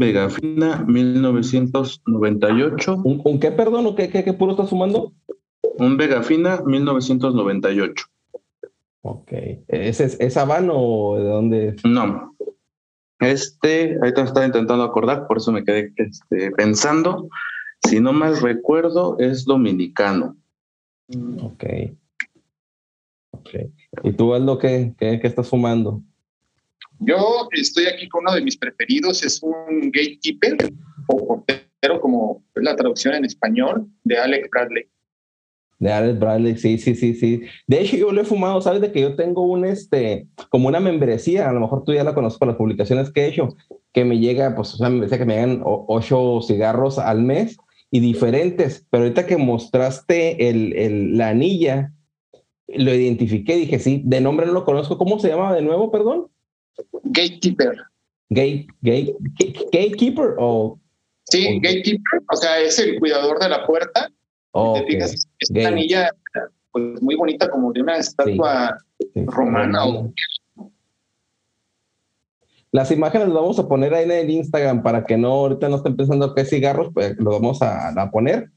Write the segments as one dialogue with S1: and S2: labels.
S1: Vegafina 1998.
S2: ¿Un, un qué, perdón? ¿O qué, qué, qué puro estás sumando?
S1: Un Vegafina 1998.
S2: Ok. ¿Es, es, ¿Es Habano o de dónde es?
S1: No. Este, ahorita estaba intentando acordar, por eso me quedé este, pensando. Si no mal recuerdo, es dominicano.
S2: Ok. Ok. ¿Y tú, Aldo, qué, qué, qué estás fumando?
S3: Yo estoy aquí con uno de mis preferidos, es un gatekeeper o portero, como es la traducción en español, de Alex Bradley.
S2: De Alex Bradley, sí, sí, sí, sí. De hecho, yo lo he fumado, ¿sabes? De que yo tengo un, este, como una membresía, a lo mejor tú ya la conoces por las publicaciones que he hecho, que me llega, pues, o sea, me decía que me llegan ocho cigarros al mes y diferentes, pero ahorita que mostraste el, el, la anilla, lo identifiqué, dije, sí, de nombre no lo conozco, ¿cómo se llama de nuevo, perdón?
S3: Gatekeeper.
S2: Gate, gate, gatekeeper o...
S3: Sí,
S2: o-
S3: gatekeeper, o sea, es el cuidador de la puerta.
S2: o
S3: Te fijas, es una anilla pues, muy bonita, como de una estatua
S2: sí,
S3: romana. O,
S2: Las imágenes las vamos a poner ahí en el Instagram para que no, ahorita no estén pensando que es cigarros, pues lo vamos a, a poner.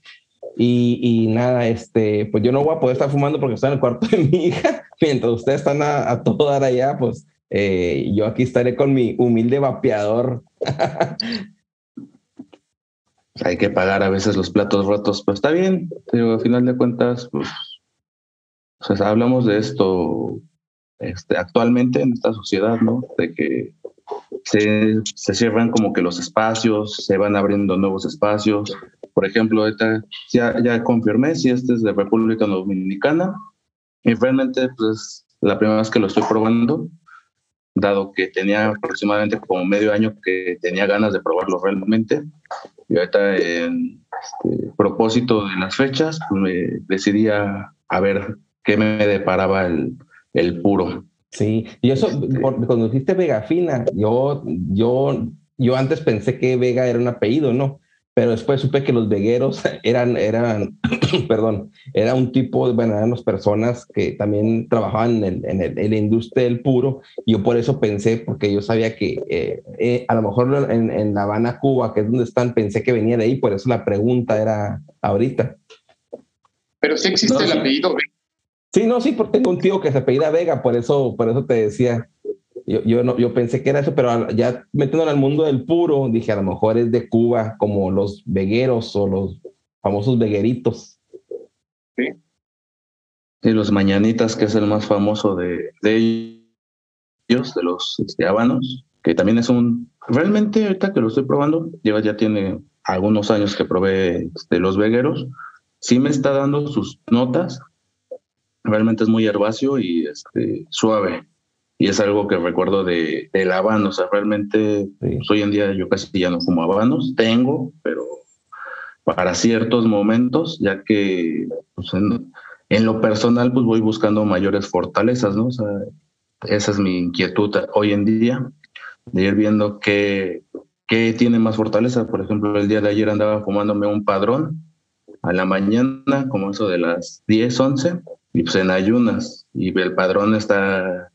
S2: Y, y nada, este, pues yo no voy a poder estar fumando porque estoy en el cuarto de mi hija. Mientras ustedes están a, a todo dar allá, pues eh, yo aquí estaré con mi humilde vapeador.
S1: Hay que pagar a veces los platos rotos, pero está bien. Pero al final de cuentas, pues, o sea, hablamos de esto este, actualmente en esta sociedad, ¿no? De que se, se cierran como que los espacios, se van abriendo nuevos espacios. Por ejemplo, ahorita ya, ya confirmé si este es de República Dominicana y realmente pues la primera vez que lo estoy probando, dado que tenía aproximadamente como medio año que tenía ganas de probarlo realmente. Y ahorita en este, propósito de las fechas, me decidí a, a ver qué me deparaba el, el puro.
S2: Sí, y eso, por- cuando dijiste Vegafina, yo, yo, yo antes pensé que Vega era un apellido, ¿no? Pero después supe que los vegueros eran, eran, perdón, era un tipo, de, bueno, eran las personas que también trabajaban en, el- en, el- en la industria del puro. Y yo por eso pensé, porque yo sabía que eh, eh, a lo mejor en, en La Habana, Cuba, que es donde están, pensé que venía de ahí, por eso la pregunta era ahorita.
S3: pero sí existe
S1: No,
S3: el apellido
S2: Sí, no, sí, porque tengo un tío que se apellida Vega, por eso, por eso te decía. Yo, yo, no, yo pensé que era eso, pero ya metiéndolo al mundo del puro, dije, a lo mejor es de Cuba, como los vegueros o los famosos vegueritos.
S1: Y los Mañanitas, que es el más famoso de, de ellos, de los este, habanos, que también es un... Realmente ahorita que lo estoy probando, lleva, ya tiene algunos años que probé de los vegueros, sí me está dando sus notas, realmente es muy herbáceo y este, suave. Y es algo que recuerdo de, del habano, o sea, realmente
S2: Sí.
S1: pues, hoy en día yo casi ya no como habanos, tengo, pero para ciertos momentos, ya que pues, en, en lo personal pues voy buscando mayores fortalezas, ¿no? O sea, esa es mi inquietud hoy en día, de ir viendo qué, qué tiene más fortaleza. Por ejemplo, el día de ayer andaba fumándome un padrón a la mañana, como eso de las 10, 11, y pues en ayunas, y el padrón está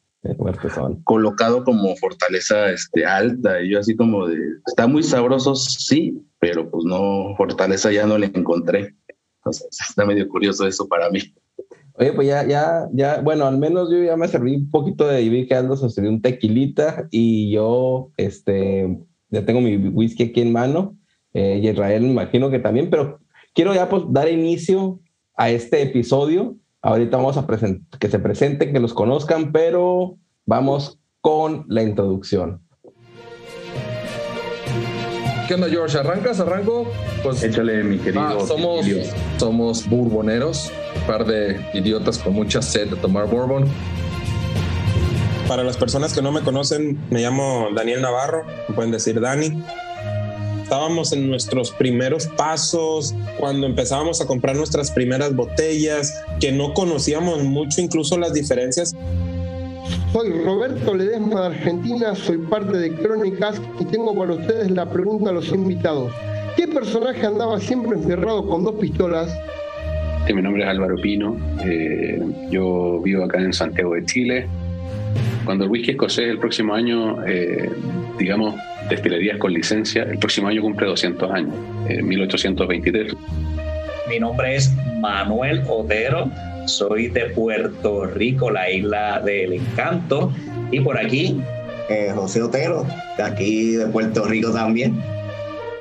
S1: Colocado como fortaleza este, alta, y yo así como de, está muy sabroso, sí, pero pues no, fortaleza ya no le encontré. Entonces, está medio curioso eso para mí.
S2: Oye, pues ya, ya, ya, bueno, al menos yo ya me serví un poquito de vi que Aldo se sirvió un tequilita y yo, este, ya tengo mi whisky aquí en mano, eh, y Israel me imagino que también, pero quiero ya pues dar inicio a este episodio. Ahorita vamos a que se presenten, que los conozcan, pero vamos con la introducción.
S4: ¿Qué onda, George? ¿Arrancas? ¿Arranco?
S1: Pues, Échale, mi querido. Ah,
S4: somos, somos bourboneros, un par de idiotas con mucha sed de tomar bourbon.
S5: Para las personas que no me conocen, me llamo Daniel Navarro, me pueden decir Dani. Estábamos en nuestros primeros pasos, cuando empezábamos a comprar nuestras primeras botellas, que no conocíamos mucho incluso las diferencias
S6: soy Roberto Ledesma de Argentina, soy parte de Crónicas y tengo para ustedes la pregunta a los invitados. ¿Qué personaje andaba siempre encerrado con dos pistolas?
S7: Mi nombre es Álvaro Pino, eh, yo vivo acá en Santiago de Chile. Cuando el whisky escocés el próximo año, eh, digamos, destilerías con licencia, el próximo año cumple 200 años, en 1823.
S8: Mi nombre es Manuel Odero soy de Puerto Rico, la isla del encanto. Y por aquí.
S9: Eh, José Otero, de aquí de Puerto Rico también.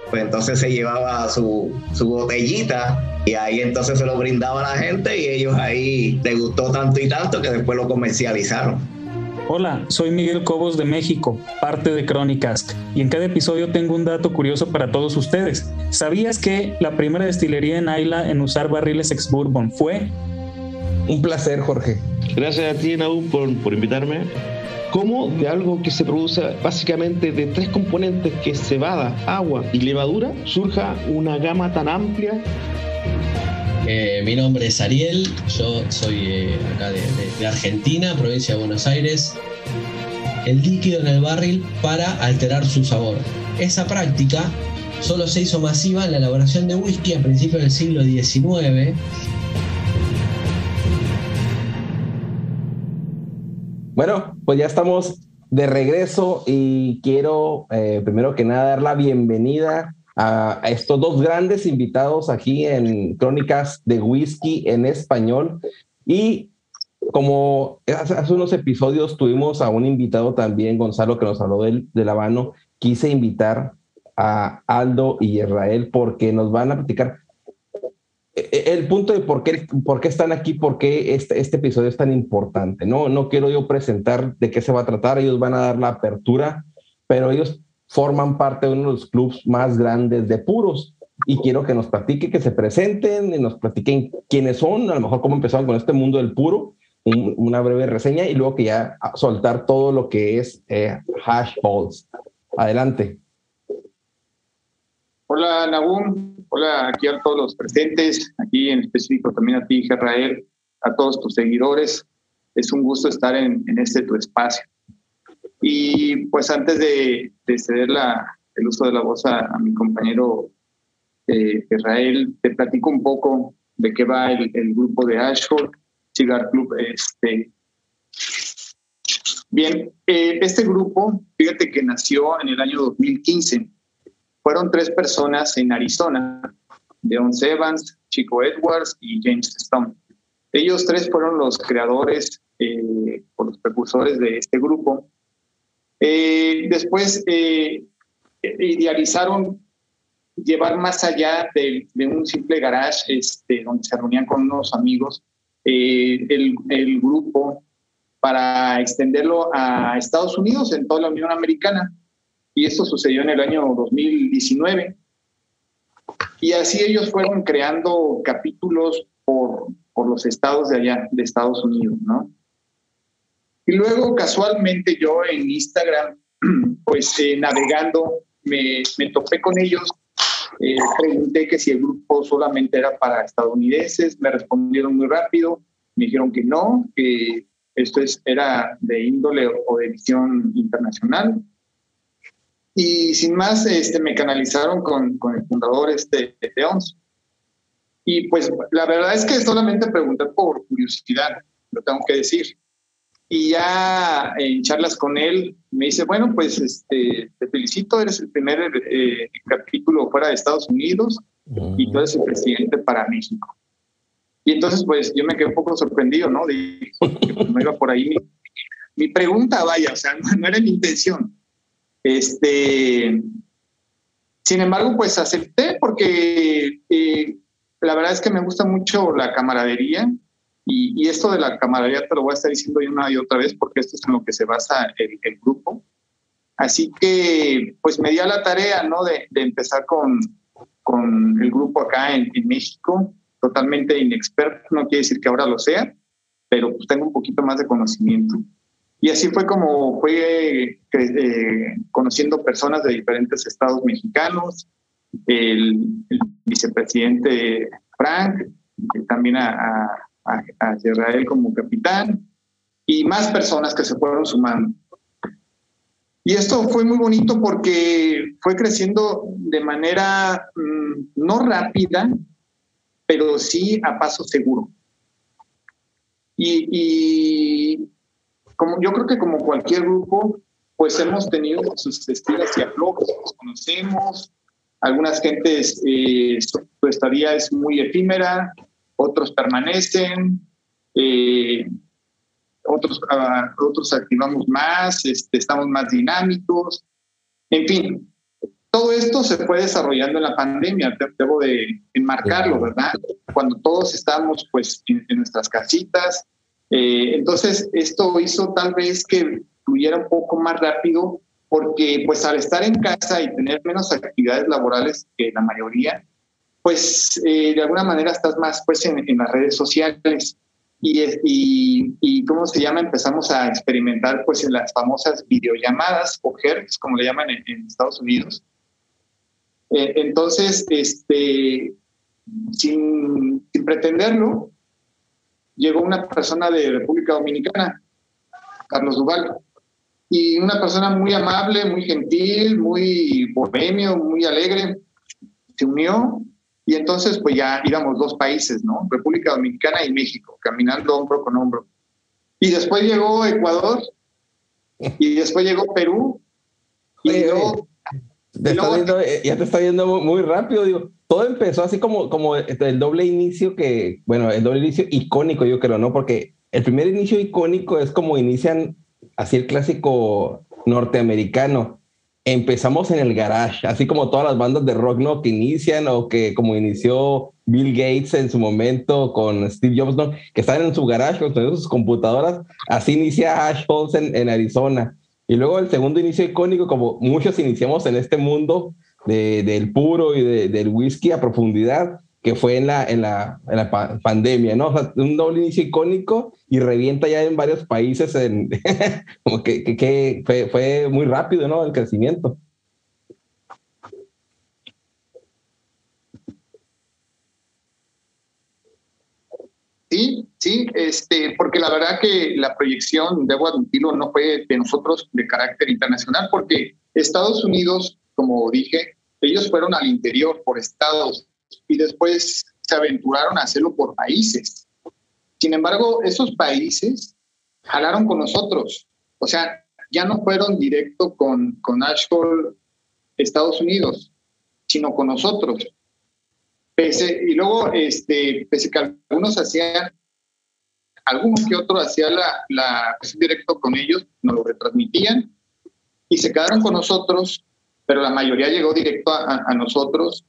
S9: Pues entonces se llevaba su, su botellita y ahí entonces se lo brindaba a la gente y ellos ahí les gustó tanto y tanto que después lo comercializaron.
S10: Hola, soy Miguel Cobos de México, parte de Crónicas, y en cada episodio tengo un dato curioso para todos ustedes. ¿Sabías que la primera destilería en Ayla en usar barriles ex bourbon fue
S2: un placer, Jorge.
S11: Gracias a ti, Naú, por, por invitarme. ¿Cómo de algo que se produce básicamente de tres componentes, que es cebada, agua y levadura, surja una gama tan amplia
S12: mi nombre es Ariel, yo soy eh, acá de, Argentina, provincia de Buenos Aires. El líquido en el barril para alterar su sabor. Esa práctica solo se hizo masiva en la elaboración de whisky a principios del siglo XIX
S2: Bueno, pues ya estamos de regreso y quiero eh, primero que nada dar la bienvenida a, estos dos grandes invitados aquí en Crónicas de Whisky en español. Y como hace, unos episodios tuvimos a un invitado también, Gonzalo, que nos habló del, del Habano, quise invitar a Aldo y Israel porque nos van a platicar e-, el punto de por qué, por qué están aquí, por qué este, este episodio es tan importante. No, no quiero yo presentar de qué se va a tratar, ellos van a dar la apertura, pero ellos forman parte de uno de los clubes más grandes de puros y quiero que nos platiquen, que se presenten y nos platiquen quiénes son, a lo mejor cómo empezaron con este mundo del puro, una breve reseña y luego que ya soltar todo lo que es eh, hash balls. Adelante.
S3: Hola, Nagum. Hola aquí a todos los presentes, aquí en específico también a ti, Israel, a todos tus seguidores. Es un gusto estar en, este tu espacio. Y pues antes de, ceder el uso de la voz a, mi compañero eh, Israel, te platico un poco de qué va el, grupo de Ashford Cigar Club. Este. Bien, eh, este grupo, fíjate que nació en el año 2015 fueron tres personas en Arizona, Deon Evans, Chico Edwards y James Stone. Ellos tres fueron los creadores eh, o los precursores de este grupo. Eh, después eh, idealizaron llevar más allá de, un simple garage este, donde se reunían con unos amigos el, el, grupo para extenderlo a Estados Unidos, en toda la Unión Americana y esto sucedió en el año 2019. Y así ellos fueron creando capítulos por, por los estados de allá, de Estados Unidos, ¿no? Y luego casualmente yo en Instagram, pues eh, navegando, me, me, topé con ellos, eh, pregunté que si el grupo solamente era para estadounidenses, me respondieron muy rápido, me dijeron que no, que esto es, era de índole o de visión internacional, y sin más, este, me canalizaron con, con el fundador este, de ONS. Y pues la verdad es que solamente pregunté por curiosidad, lo tengo que decir. Y ya en charlas con él me dice, bueno, pues este, te felicito, eres el primer eh, capítulo fuera de Estados Unidos y tú eres el presidente para México. Y entonces pues yo me quedé un poco sorprendido, ¿no? Que pues, iba por ahí mi, mi pregunta, vaya, o sea, no, no era mi intención Este, sin embargo, pues acepté porque eh, la verdad es que me gusta mucho la camaradería y, esto de la camaradería te lo voy a estar diciendo una y otra vez porque esto es en lo que se basa el, el grupo. Así que pues me di a la tarea ¿no? de, de empezar con, con el grupo acá en, en, México, totalmente inexperto, no quiere decir que ahora lo sea, pero pues tengo un poquito más de conocimiento. Y así fue como fue eh, conociendo personas de diferentes estados mexicanos, el, el vicepresidente Frank, también a, a, a Israel como capitán, y más personas que se fueron sumando. Y esto fue muy bonito porque fue creciendo de manera mmm, no rápida, pero sí a paso seguro. Y, como yo creo que como cualquier grupo, pues hemos tenido sus estilos y aflojos, nos conocemos, algunas gentes eh, su estadía es muy efímera, otros permanecen, eh, otros, uh, otros activamos más, este, estamos más dinámicos, en fin, todo esto se fue desarrollando en la pandemia, debo de enmarcarlo, ¿verdad? Cuando todos estábamos pues en, en nuestras casitas, eh, entonces esto hizo tal vez que fluyera un poco más rápido porque pues al estar en casa y tener menos actividades laborales que la mayoría, pues eh, de alguna manera estás más pues en, las redes sociales y, y, ¿cómo se llama? Empezamos a experimentar pues en las famosas videollamadas o hertz, como le llaman en, en Estados Unidos. Eh, entonces, este, sin, sin pretenderlo, llegó una persona de República Dominicana, Carlos Duval, y una persona muy amable, muy gentil, muy bohemio, muy alegre, se unió y entonces pues ya íbamos dos países, ¿no? República Dominicana y México, caminando hombro con hombro. Y después llegó Ecuador y después llegó Perú y
S2: Oye,
S3: luego...
S2: Te
S3: y
S2: está
S3: luego-
S2: viendo- eh, ya te está viendo muy, muy rápido, digo. Todo empezó así como, como el doble inicio que, bueno, el doble inicio icónico, yo creo, ¿no? Porque el primer inicio icónico es como inician así el clásico norteamericano. Empezamos en el garage, así como todas las bandas de rock, ¿no? Que inician o que como inició Bill Gates en su momento con Steve Jobs, ¿no? Que están en su garage construyendo sus computadoras. Así inicia Ash Holmes en, Arizona. Y luego el segundo inicio icónico, como muchos iniciamos en este mundo de, del puro y de, del whisky a profundidad, que fue en la, en la, en la pa- pandemia, ¿no? O sea, un doble inicio icónico y revienta ya en varios países, como que, que, que fue, fue muy rápido, ¿no? El crecimiento.
S3: Sí, sí, este, porque la verdad que la proyección, debo admitirlo, no fue de nosotros de carácter internacional, porque Estados Unidos, como dije, ellos fueron al interior por estados y después se aventuraron a hacerlo por países. Sin embargo, esos países jalaron con nosotros. O sea, ya no fueron directo con, con Ashford, Estados Unidos, sino con nosotros. Pese, y luego, este, pese que algunos hacían, algunos que otros hacían la, la directo con ellos, nos lo retransmitían y se quedaron con nosotros, pero la mayoría llegó directo a, a nosotros.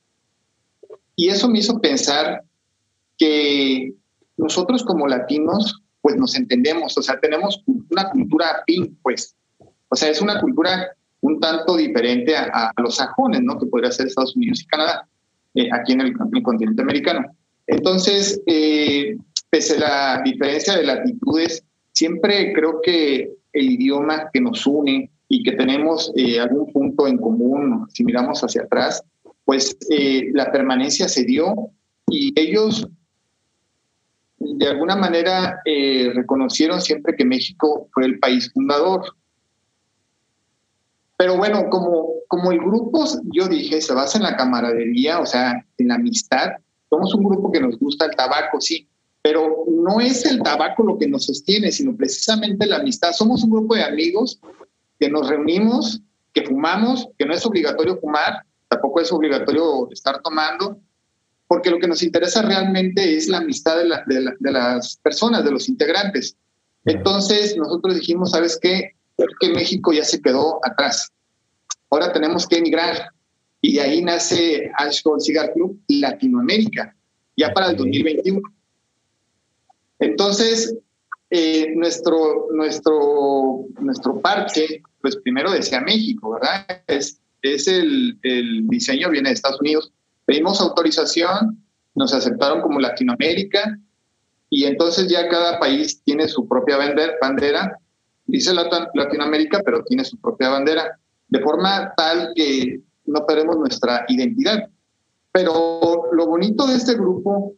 S3: Y eso me hizo pensar que nosotros como latinos, pues nos entendemos, o sea, tenemos una cultura afín, pues, o sea, es una cultura un tanto diferente a, a los sajones, ¿no? Que podría ser Estados Unidos y Canadá, eh, aquí en el, en continente americano. Entonces, eh, pese a la diferencia de latitudes, siempre creo que el idioma que nos une y que tenemos eh, algún punto en común, si miramos hacia atrás, pues eh, la permanencia se dio y ellos de alguna manera eh, reconocieron siempre que México fue el país fundador. Pero bueno, como, como el grupo, yo dije, se basa en la camaradería, o sea, en la amistad. Somos un grupo que nos gusta el tabaco, sí, pero no es el tabaco lo que nos sostiene, sino precisamente la amistad. Somos un grupo de amigos que nos reunimos, que fumamos, que no es obligatorio fumar, tampoco es obligatorio estar tomando, porque lo que nos interesa realmente es la amistad de, la, de, la, de las personas, de los integrantes. Entonces nosotros dijimos, ¿sabes qué? que México ya se quedó atrás. ahora tenemos que emigrar. Y de ahí nace Ashgold Cigar Club Latinoamérica, ya para el 2021. Entonces, eh, nuestro, nuestro, nuestro parche, pues primero decía México, ¿verdad? Es, es el, diseño, viene de Estados Unidos. Pedimos autorización, nos aceptaron como Latinoamérica y entonces ya cada país tiene su propia bandera, dice Latinoamérica, pero tiene su propia bandera, de forma tal que no perdemos nuestra identidad. Pero lo bonito de este grupo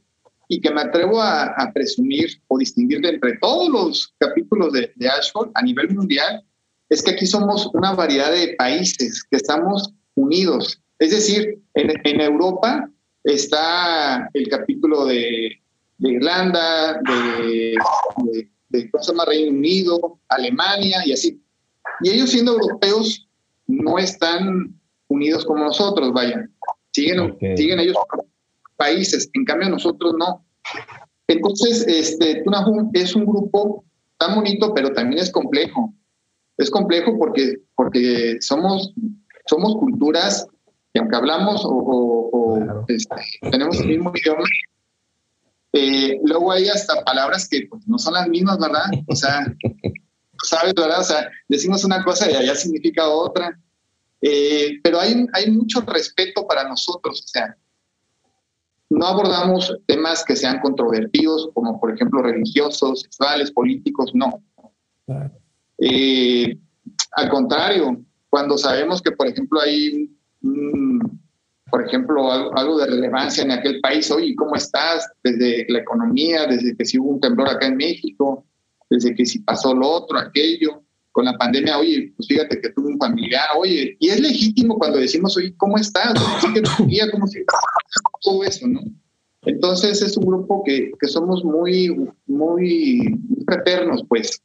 S3: y que me atrevo a, presumir o distinguir de entre todos los capítulos de, de Ashford a nivel mundial es que aquí somos una variedad de países que estamos unidos. Es decir, en, en Europa está el capítulo de, de Irlanda, de, de, de Reino Unido, Alemania y así. Y ellos siendo europeos no están unidos como nosotros, vayan. Siguen, siguen ellos países, en cambio nosotros no. Entonces, este, Tunahum es un grupo tan bonito, pero también es complejo. Es complejo porque, porque somos, somos culturas y aunque hablamos o, este, tenemos el mismo idioma, eh, luego hay hasta palabras que pues, no son las mismas, ¿verdad? O sea, sabes, ¿verdad? O sea, decimos una cosa y allá significa otra. Eh, pero hay, hay mucho respeto para nosotros, o sea, no abordamos temas que sean controvertidos, como por ejemplo religiosos, sexuales, políticos, no. Eh, al contrario, cuando sabemos que, por ejemplo, hay, por ejemplo, algo, de relevancia en aquel país, oye, ¿cómo estás? Desde la economía, desde que si hubo un temblor acá en México, desde que si pasó lo otro, aquello, con la pandemia, oye, pues fíjate que tuve un familiar, oye, y es legítimo cuando decimos, oye, ¿cómo estás? ¿Cómo si todo eso, ¿no? Entonces es un grupo que, que somos muy, muy fraternos, pues.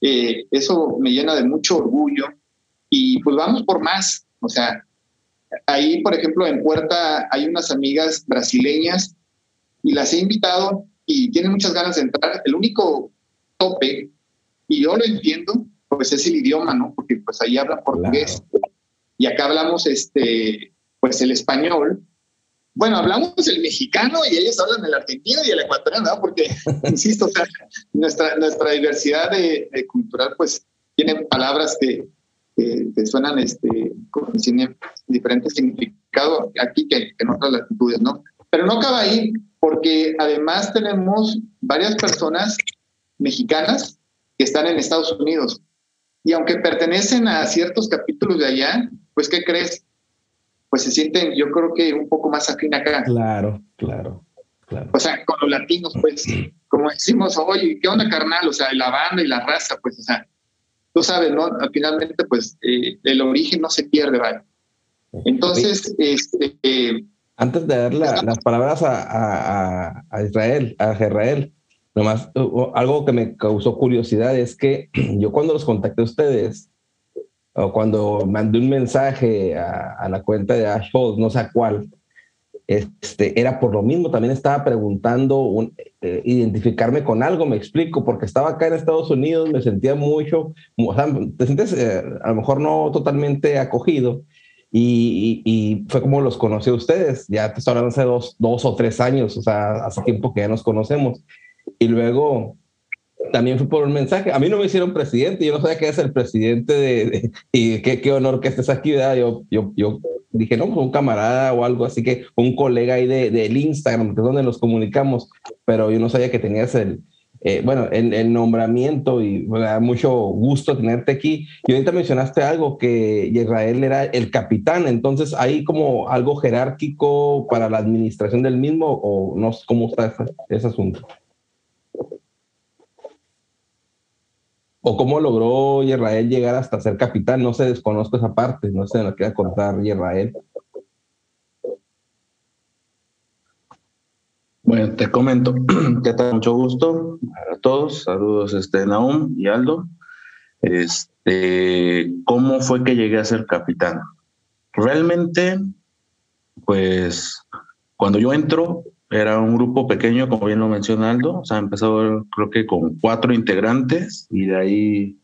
S3: Eh, eso me llena de mucho orgullo y pues vamos por más. O sea, ahí, por ejemplo, en Puerta hay unas amigas brasileñas y las he invitado y tienen muchas ganas de entrar. El único tope, y yo lo entiendo, pues es el idioma, ¿no? Porque pues ahí hablan portugués y acá hablamos este, pues el español. Bueno, hablamos el mexicano y ellos hablan el argentino y el ecuatoriano, ¿no? Porque, insisto, o sea, nuestra, nuestra diversidad de, cultural pues tiene palabras que, que, suenan este, con diferentes significados aquí que, que en otras latitudes, ¿no? Pero no acaba ahí, porque además tenemos varias personas mexicanas que están en Estados Unidos. Y aunque pertenecen a ciertos capítulos de allá, pues ¿qué crees? Pues se sienten, yo creo que un poco más afín acá.
S2: Claro, claro, claro.
S3: O sea, con los latinos, pues, como decimos, oye, ¿qué onda, carnal? O sea, la banda y la raza, pues, o sea, tú sabes, ¿no? Finalmente, pues, eh, el origen no se pierde, ¿vale? Entonces, este... Eh,
S2: Antes de dar las palabras a, a, a Israel, a Israel, Nomás, algo que me causó curiosidad es que yo cuando los contacté a ustedes, o cuando mandé un mensaje a, la cuenta de Ash no sé a cuál, este, era por lo mismo, también estaba preguntando eh, identificarme con algo, me explico, porque estaba acá en Estados Unidos, me sentía mucho, o sea, te sientes eh, a lo mejor no totalmente acogido, y, y, fue como los conocí a ustedes, ya te estoy hablando hace dos, dos o tres años, o sea, hace tiempo que ya nos conocemos, y luego también fue por un mensaje. A mí no me hicieron presidente, yo no sabía que es el presidente de, y qué, qué, honor que estés aquí. Yo, yo, yo dije, no, pues un camarada o algo así que un colega ahí del de, Instagram, que es donde nos comunicamos, pero yo no sabía que tenías el, eh, bueno, el, el, nombramiento y me da mucho gusto tenerte aquí. Y ahorita mencionaste algo que Israel era el capitán, entonces hay como algo jerárquico para la administración del mismo o no cómo está ese, ese asunto. O cómo logró Israel llegar hasta ser capitán. No se desconozco esa parte, no sé, lo quiera contar Israel.
S1: Bueno, te comento. ¿Qué tal? Mucho gusto a todos. Saludos, este, Naum y Aldo. Este, ¿Cómo fue que llegué a ser capitán? Realmente, pues, cuando yo entro, era un grupo pequeño, como bien lo menciona Aldo, o sea, empezó creo que con cuatro integrantes y de ahí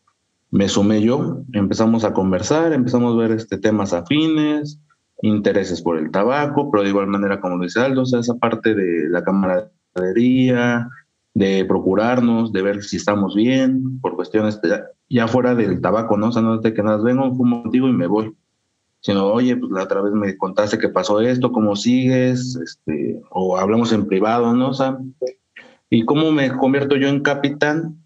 S1: me sumé yo, empezamos a conversar, empezamos a ver este, temas afines, intereses por el tabaco, pero de igual manera, como dice Aldo, o sea, esa parte de la camaradería, de procurarnos, de ver si estamos bien, por cuestiones ya, ya fuera del tabaco, ¿no? O sea, no es de que nada, vengo, fumo contigo y me voy. Sino, oye, pues la otra vez me contaste que pasó esto, cómo sigues, este, o hablamos en privado, ¿no? O ¿y cómo me convierto yo en capitán?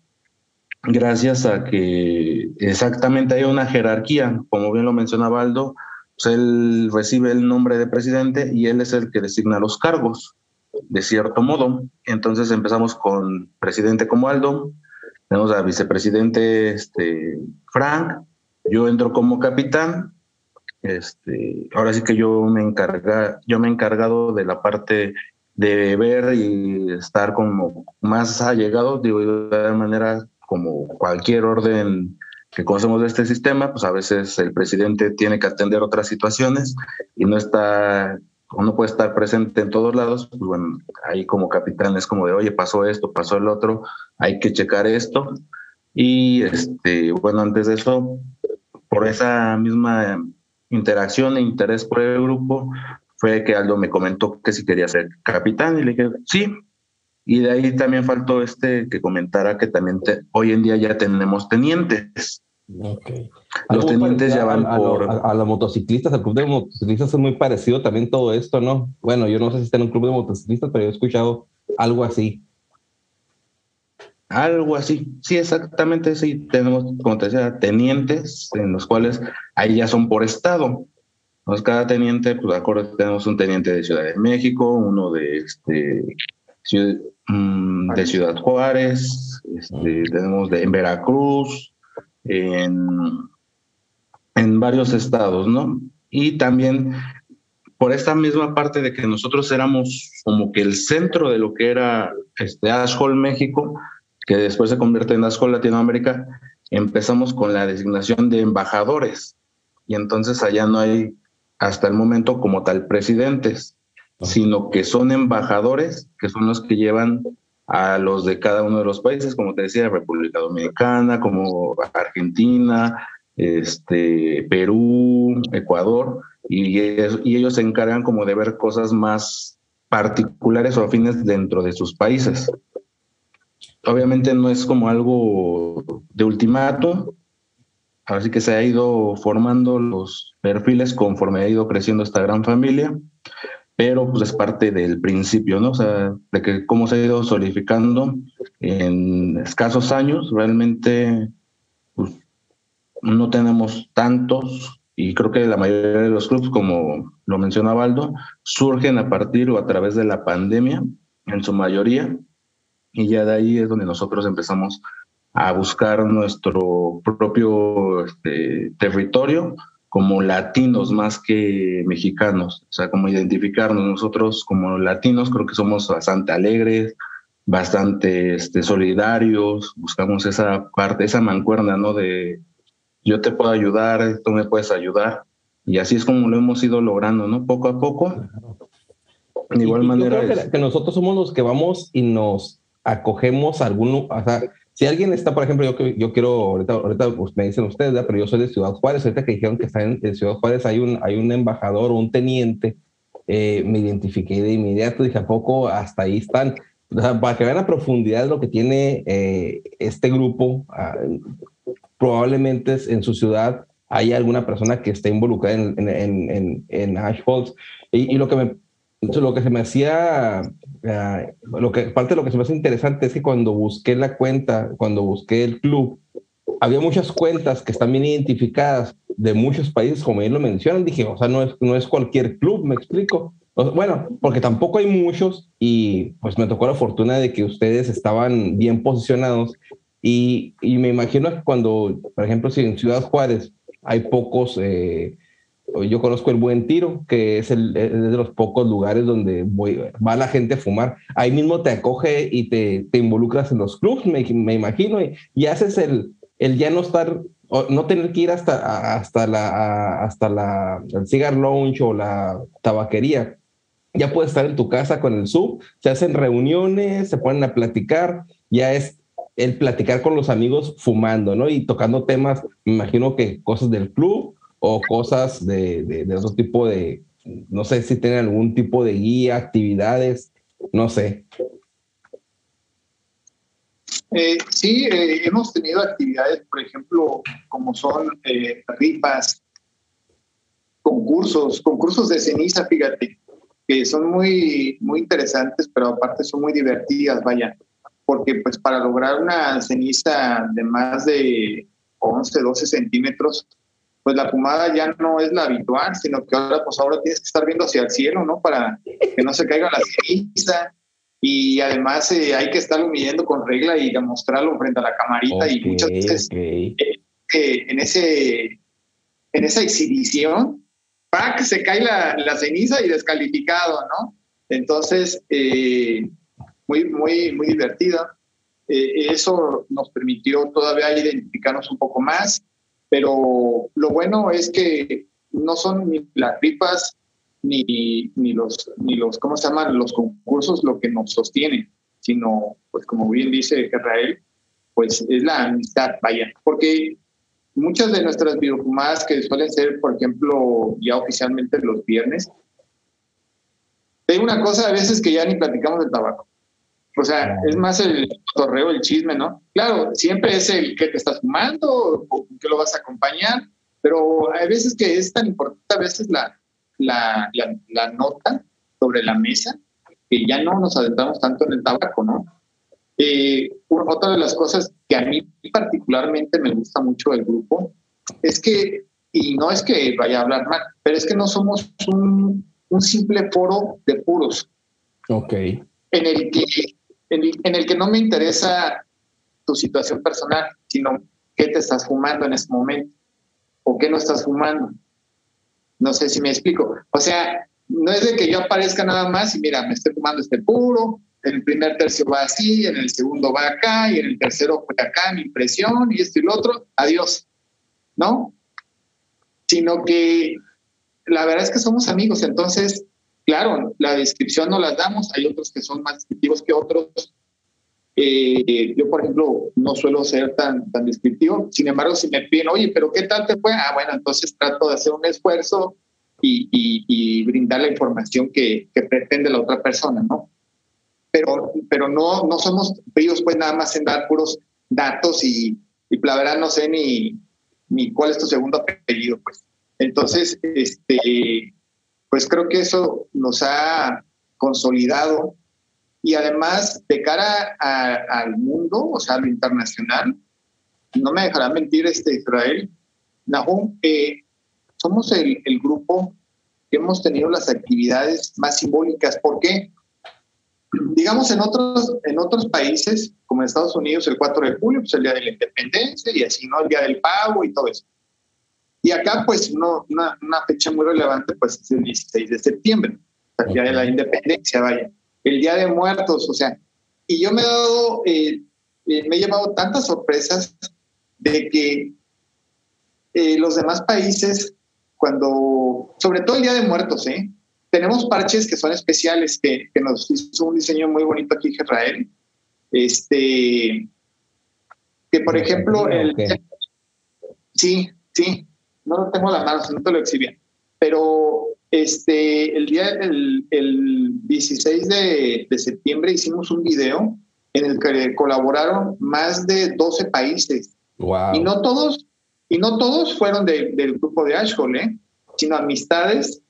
S1: Gracias a que exactamente hay una jerarquía, como bien lo mencionaba Aldo, pues él recibe el nombre de presidente y él es el que designa los cargos, de cierto modo. Entonces empezamos con presidente como Aldo, tenemos a vicepresidente este, Frank, yo entro como capitán, este, ahora sí que yo me encarga, yo me he encargado de la parte de ver y estar como más allegado, digo, de manera como cualquier orden que conocemos de este sistema, pues a veces el presidente tiene que atender otras situaciones y no está o no puede estar presente en todos lados, pues bueno, ahí como capitán es como de, oye, pasó esto, pasó el otro, hay que checar esto. Y este, bueno, antes de eso, por esa misma interacción e interés por el grupo, fue que Aldo me comentó que si quería ser capitán y le dije, sí. Y de ahí también faltó este que comentara que también hoy en día ya tenemos tenientes.
S2: Okay.
S1: Los tenientes ya van
S2: a,
S1: por...
S2: A, los motociclistas, el club de motociclistas es muy parecido también todo esto, ¿no? Bueno, yo no sé si está en un club de motociclistas, pero yo he escuchado algo así.
S1: Algo así, sí, exactamente, sí. Tenemos, como te decía, tenientes en los cuales ahí ya son por estado. Entonces, cada teniente, pues, acuerdo, tenemos un teniente de Ciudad de México, uno de, este, ciudad, mm, de Ciudad Juárez, este, tenemos de, en Veracruz, en, en varios estados, ¿no? Y también por esta misma parte de que nosotros éramos como que el centro de lo que era este Ashhole México, que después se convierte en Ashhole Latinoamérica, empezamos con la designación de embajadores. Y entonces allá no hay hasta el momento como tal presidentes, sino que son embajadores, que son los que llevan a los de cada uno de los países, como te decía, República Dominicana, como Argentina, este, Perú, Ecuador, y, y ellos se encargan como de ver cosas más particulares o afines dentro de sus países. Obviamente no es como algo de ultimato, así que se ha ido formando los perfiles conforme ha ido creciendo esta gran familia, pero pues es parte del principio, ¿no? O sea, de que cómo se ha ido solidificando en escasos años, realmente pues, no tenemos tantos y creo que la mayoría de los clubes, como lo menciona Baldo, surgen a partir o a través de la pandemia, en su mayoría, y ya de ahí es donde nosotros empezamos a buscar nuestro propio este, territorio como latinos más que mexicanos, o sea, como identificarnos nosotros como latinos, creo que somos bastante alegres, bastante este, solidarios, buscamos esa parte, esa mancuerna, ¿no? De yo te puedo ayudar, tú me puedes ayudar, y así es como lo hemos ido logrando, ¿no? Poco a poco.
S2: De igual manera. creo que, nosotros somos los que vamos y nos acogemos a alguno, o sea, si alguien está, por ejemplo, yo, yo quiero, ahorita, ahorita pues, me dicen ustedes, pero yo soy de Ciudad Juárez, ahorita que dijeron que está en, Ciudad Juárez hay un, hay un embajador o un teniente, eh, me identifiqué de inmediato, dije, ¿a poco hasta ahí están? O sea, para que vean la profundidad de lo que tiene eh, este grupo, ah, probablemente en su ciudad hay alguna persona que esté involucrada en, en, en, en Ash Falls. Y, y, lo que me lo que se me hacía, ah, lo que, parte de lo que se me hace interesante es que cuando busqué la cuenta, cuando busqué el club, había muchas cuentas que están bien identificadas de muchos países, como ellos lo mencionan. Dije, o sea, no es, no es cualquier club, me explico. Bueno, porque tampoco hay muchos y pues me tocó la fortuna de que ustedes estaban bien posicionados y, y me imagino que cuando, por ejemplo, si en Ciudad Juárez hay pocos eh, yo conozco el Buen Tiro, que es, el, de los pocos lugares donde va la gente a fumar. Ahí mismo te acoge y te, te involucras en los clubs, me, me imagino, y, haces el, el ya no estar, no tener que ir hasta, hasta, la, hasta la, el cigar lounge o la tabaquería. Ya puedes estar en tu casa con el sub, se hacen reuniones, se ponen a platicar, ya es el platicar con los amigos fumando, ¿no? Y tocando temas, me imagino que cosas del club o cosas de, de, otro tipo de, no sé si tienen algún tipo de guía, actividades, no sé.
S3: Eh, sí, eh, hemos tenido actividades, por ejemplo, como son eh, ripas, concursos, concursos de ceniza, fíjate, que son muy, muy interesantes, pero aparte son muy divertidas, vaya, porque pues para lograr una ceniza de más de 11, 12 centímetros, pues la fumada ya no es la habitual, sino que ahora pues ahora tienes que estar viendo hacia el cielo, ¿no? Para que no se caiga la ceniza y además eh, hay que estarlo midiendo con regla y demostrarlo frente a la camarita y muchas veces eh, en ese en esa exhibición ¡pac! se cae la, la, ceniza y descalificado, ¿no? Entonces, eh, muy, muy, muy divertido. eso nos permitió todavía identificarnos un poco más, pero lo bueno es que no son ni las ripas ni, ni, los, ni los, ¿cómo se llaman? Los concursos lo que nos sostienen, sino, pues como bien dice Israel, pues es la amistad, vaya, porque muchas de nuestras videofumadas que suelen ser, por ejemplo, ya oficialmente los viernes, hay una cosa a veces que ya ni platicamos del tabaco. O sea, es más el torreo, el chisme, ¿no? Claro, siempre es el que te estás fumando o que lo vas a acompañar, pero hay veces que es tan importante a veces la, la, la, nota sobre la mesa, que ya no nos adentramos tanto en el tabaco, ¿no? Eh, otra de las cosas que a mí particularmente me gusta mucho del grupo es que, y no es que vaya a hablar mal, pero es que no somos un, un simple foro de puros.
S2: Ok.
S3: En el, que, en el, en el que no me interesa tu situación personal, sino qué te estás fumando en este momento o qué no estás fumando. No sé si me explico. O sea, no es de que yo aparezca nada más y mira, me estoy fumando este puro, en el primer tercio va así, en el segundo va acá y en el tercero fue acá mi impresión y esto y lo otro, adiós. ¿No? Sino que la verdad es que somos amigos, entonces, claro, la descripción no la damos, hay otros que son más descriptivos que otros. Eh, yo, por ejemplo, no suelo ser tan, tan descriptivo, sin embargo, si me piden, oye, pero ¿qué tal te fue? Ah, bueno, entonces trato de hacer un esfuerzo y, y, brindar la información que, que pretende la otra persona, ¿no? pero, pero no, no somos ellos pues nada más en dar puros datos y, y la verdad no sé ni, ni cuál es tu segundo apellido, pues. Entonces, este, pues creo que eso nos ha consolidado y además de cara al mundo, o sea, a lo internacional, no me dejará mentir este Israel, Nahum, eh, somos el, grupo que hemos tenido las actividades más simbólicas. ¿Por qué? digamos, en otros, en otros países, como en Estados Unidos, el 4 de julio, pues el día de la independencia y así, ¿no? El día del pago y todo eso. Y acá, pues, no, una, una, fecha muy relevante, pues, es el 16 de septiembre, el día de la independencia, vaya. El día de muertos, o sea. Y yo me he dado, eh, eh, me he llevado tantas sorpresas de que eh, los demás países, cuando, sobre todo el día de muertos, ¿eh? tenemos parches que son especiales, que, que, nos hizo un diseño muy bonito aquí Israel. Este, que por ejemplo, el, sí, sí, no lo tengo a la mano, no te lo exhibía, pero este, el día, el, el 16 de, de, septiembre hicimos un video en el que colaboraron más de 12 países.
S2: Wow.
S3: Y no todos, y no todos fueron de, del grupo de Ashhole, ¿eh? sino amistades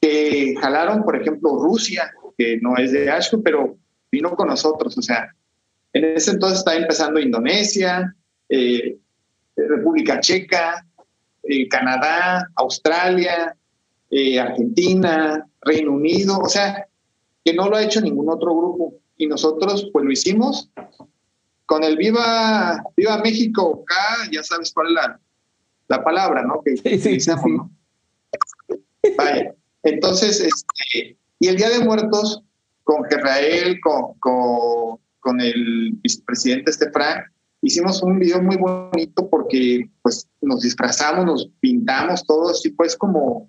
S3: que jalaron, por ejemplo, Rusia, que no es de Ashko, pero vino con nosotros. O sea, en ese entonces estaba empezando Indonesia, eh, República Checa, eh, Canadá, Australia, eh, Argentina, Reino Unido, o sea, que no lo ha hecho ningún otro grupo. Y nosotros, pues lo hicimos con el Viva, Viva México, acá, ya sabes cuál es la, la palabra, ¿no? Que
S2: sí, sí, sí,
S3: ¿no? Vaya. Entonces, este, y el Día de Muertos, con Israel, con, con, con el vicepresidente Estefran, hicimos un video muy bonito porque pues nos disfrazamos, nos pintamos todos y pues como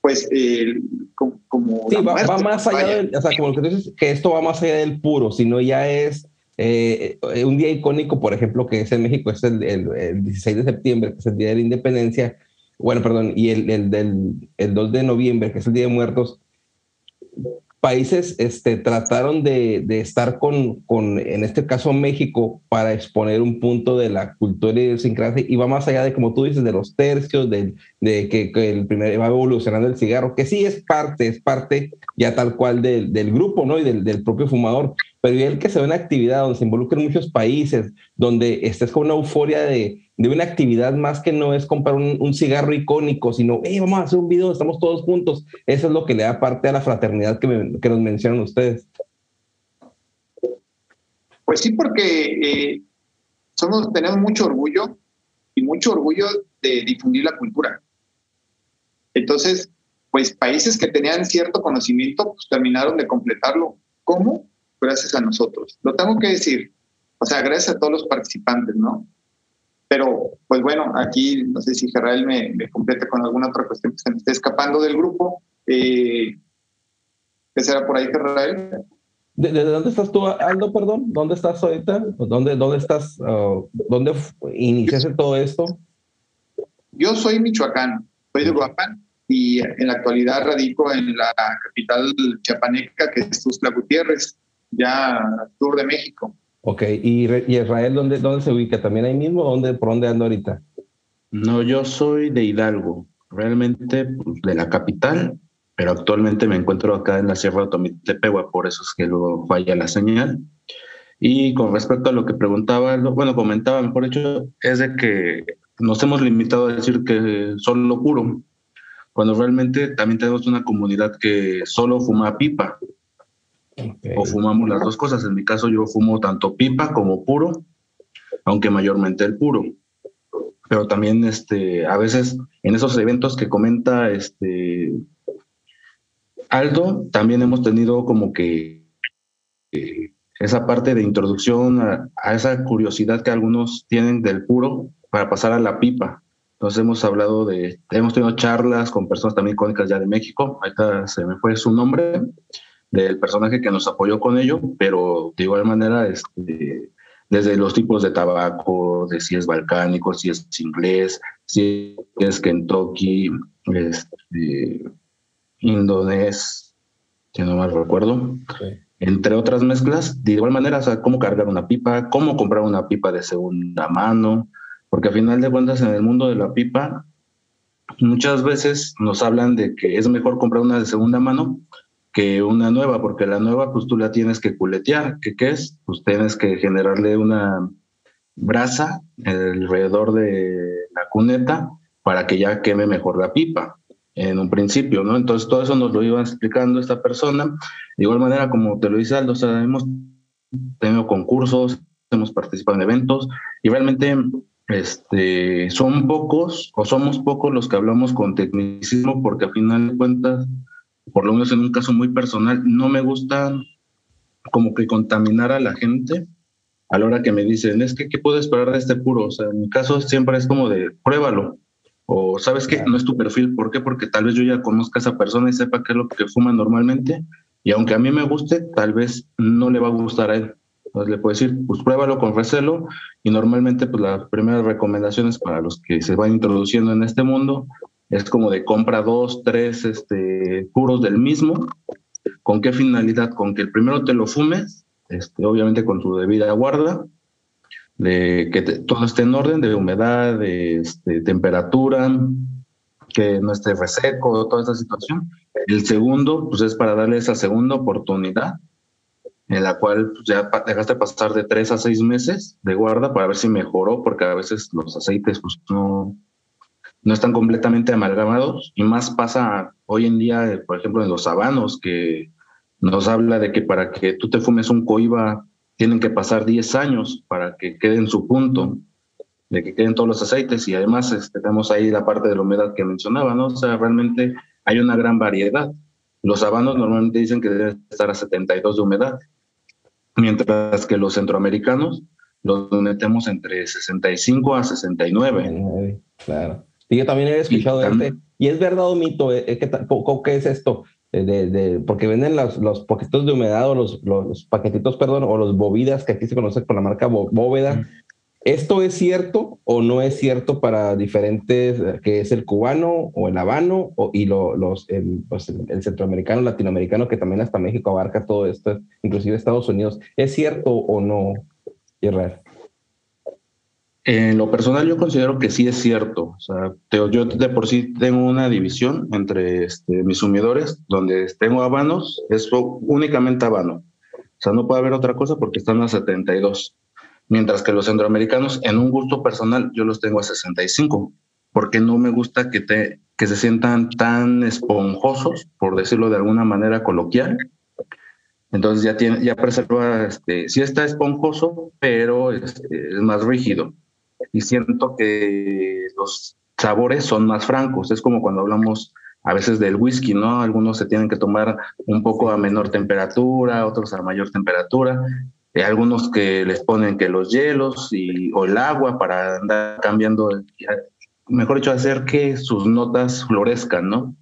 S3: pues como,
S2: sí, va, más allá del, o sea como lo que dices que esto va más allá del puro sino ya es eh, eh, un día icónico, por ejemplo, que es en México, es el, el, 16 de septiembre, que es el Día de la Independencia, bueno, perdón, y el, el, el 2 de noviembre, que es el Día de Muertos, países este, trataron de, de estar con, con, en este caso México, para exponer un punto de la cultura y idiosincrasia y va más allá de, como tú dices, de los tercios, de, de que, el primer va evolucionando el cigarro, que sí es parte, es parte ya tal cual del, del grupo, ¿no? Y del, del propio fumador, pero el que se ve una actividad donde se involucran muchos países, donde estés con una euforia de, de una actividad más que no es comprar un, cigarro icónico, sino, hey, vamos a hacer un video, estamos todos juntos. Eso es lo que le da parte a la fraternidad que, nos mencionan ustedes.
S3: Pues sí, porque eh, somos, tenemos mucho orgullo y mucho orgullo de difundir la cultura. Entonces, pues países que tenían cierto conocimiento, pues terminaron de completarlo. ¿Cómo? Gracias a nosotros. Lo tengo que decir. O sea, gracias a todos los participantes, ¿no? Pero, pues bueno, aquí no sé si Gerald me, me complete con alguna otra cuestión que se me esté escapando del grupo. Eh, ¿Qué será por ahí, Gerald?
S2: ¿De, dónde estás tú, Aldo, perdón? ¿Dónde estás ahorita? ¿Dónde, dónde estás? Uh, ¿Dónde iniciaste todo esto?
S3: Yo soy michoacano, soy de Guapán y en la actualidad radico en la capital chiapaneca, que es Tuzla Gutiérrez, ya al sur de México.
S2: Ok, ¿y, Israel dónde, dónde se ubica? ¿También ahí mismo? ¿Dónde, ¿Por dónde ando ahorita?
S1: No, yo soy de Hidalgo, realmente pues, de la capital, pero actualmente me encuentro acá en la Sierra de Tomitepegua, por eso es que luego falla la señal. Y con respecto a lo que preguntaba, bueno, comentaba, mejor dicho, es de que nos hemos limitado a decir que solo puro, cuando realmente también tenemos una comunidad que solo fuma pipa. O fumamos las dos cosas. En mi caso yo fumo tanto pipa como puro, aunque mayormente el puro. Pero también este, a veces en esos eventos que comenta este, Aldo, también hemos tenido como que eh, esa parte de introducción a, a, esa curiosidad que algunos tienen del puro para pasar a la pipa. Entonces hemos hablado de, hemos tenido charlas con personas también icónicas ya de México, ahorita se me fue su nombre, del personaje que nos apoyó con ello, pero de igual manera, este, desde los tipos de tabaco, de si es balcánico, si es inglés, si es Kentucky, este, indonés, si no mal recuerdo, entre otras mezclas, de igual manera, o sea, cómo cargar una pipa, cómo comprar una pipa de segunda mano, porque a final de cuentas en el mundo de la pipa, muchas veces nos hablan de que es mejor comprar una de segunda mano, que una nueva, porque la nueva pues tú la tienes que culetear, ¿qué, es? Pues tienes que generarle una brasa alrededor de la cuneta para que ya queme mejor la pipa en un principio, ¿no? Entonces todo eso nos lo iba explicando esta persona. De igual manera, como te lo dice Aldo, o sea, hemos tenido concursos, hemos participado en eventos y realmente este, son pocos o somos pocos los que hablamos con tecnicismo porque a final de cuentas por lo menos en un caso muy personal, no me gusta como que contaminar a la gente a la hora que me dicen, es que, ¿qué puedo esperar de este puro? O sea, en mi caso siempre es como de, pruébalo. O, ¿sabes qué? No es tu perfil. ¿Por qué? Porque tal vez yo ya conozca a esa persona y sepa qué es lo que fuma normalmente. Y aunque a mí me guste, tal vez no le va a gustar a él. Entonces le puedo decir, pues pruébalo con recelo. Y normalmente, pues las primeras recomendaciones para los que se van introduciendo en este mundo es como de compra dos, tres este, puros del mismo. ¿Con qué finalidad? Con que el primero te lo fumes, este, obviamente con su debida guarda, de que todo esté en orden, de humedad, de este, temperatura, que no esté reseco, toda esa situación. El segundo, pues es para darle esa segunda oportunidad, en la cual pues, ya dejaste pasar de tres a seis meses de guarda para ver si mejoró, porque a veces los aceites pues no, no están completamente amalgamados y más pasa hoy en día, por ejemplo, en los sabanos, que nos habla de que para que tú te fumes un coiba tienen que pasar 10 años para que quede en su punto, de que queden todos los aceites y además este, tenemos ahí la parte de la humedad que mencionaba, ¿no? O sea, realmente hay una gran variedad. Los sabanos normalmente dicen que deben estar a 72 de humedad, mientras que los centroamericanos los metemos entre 65 a 69.
S2: Claro. Y yo también he escuchado de este. Y es verdad o mito, eh, eh, ¿qué, es esto? eh, de, de- porque venden los, los paquetitos de humedad o los, los paquetitos, perdón, o los bovidas que aquí se conoce por la marca Bóveda. ¿Esto es cierto o no es cierto para diferentes, eh, que es el cubano o el habano o, y lo- los, el, pues, el centroamericano, latinoamericano, que también hasta México abarca todo esto, inclusive Estados Unidos? ¿Es cierto o no, Israel?
S1: En lo personal yo considero que sí es cierto. O sea, yo de por sí tengo una división entre este, mis sumidores, donde tengo habanos, es únicamente habano. O sea, no puede haber otra cosa porque están a 72. Mientras que los centroamericanos, en un gusto personal, yo los tengo a 65, porque no me gusta que, te, que se sientan tan esponjosos, por decirlo de alguna manera coloquial. Entonces ya, tiene, ya preserva, este, sí está esponjoso, pero este, es más rígido y siento que los sabores son más francos. Es como cuando hablamos a veces del whisky, ¿no? Algunos se tienen que tomar un poco a menor temperatura, otros a mayor temperatura. Hay algunos que les ponen que los hielos y, o el agua para andar cambiando, el- mejor dicho, hacer que sus notas florezcan, ¿no?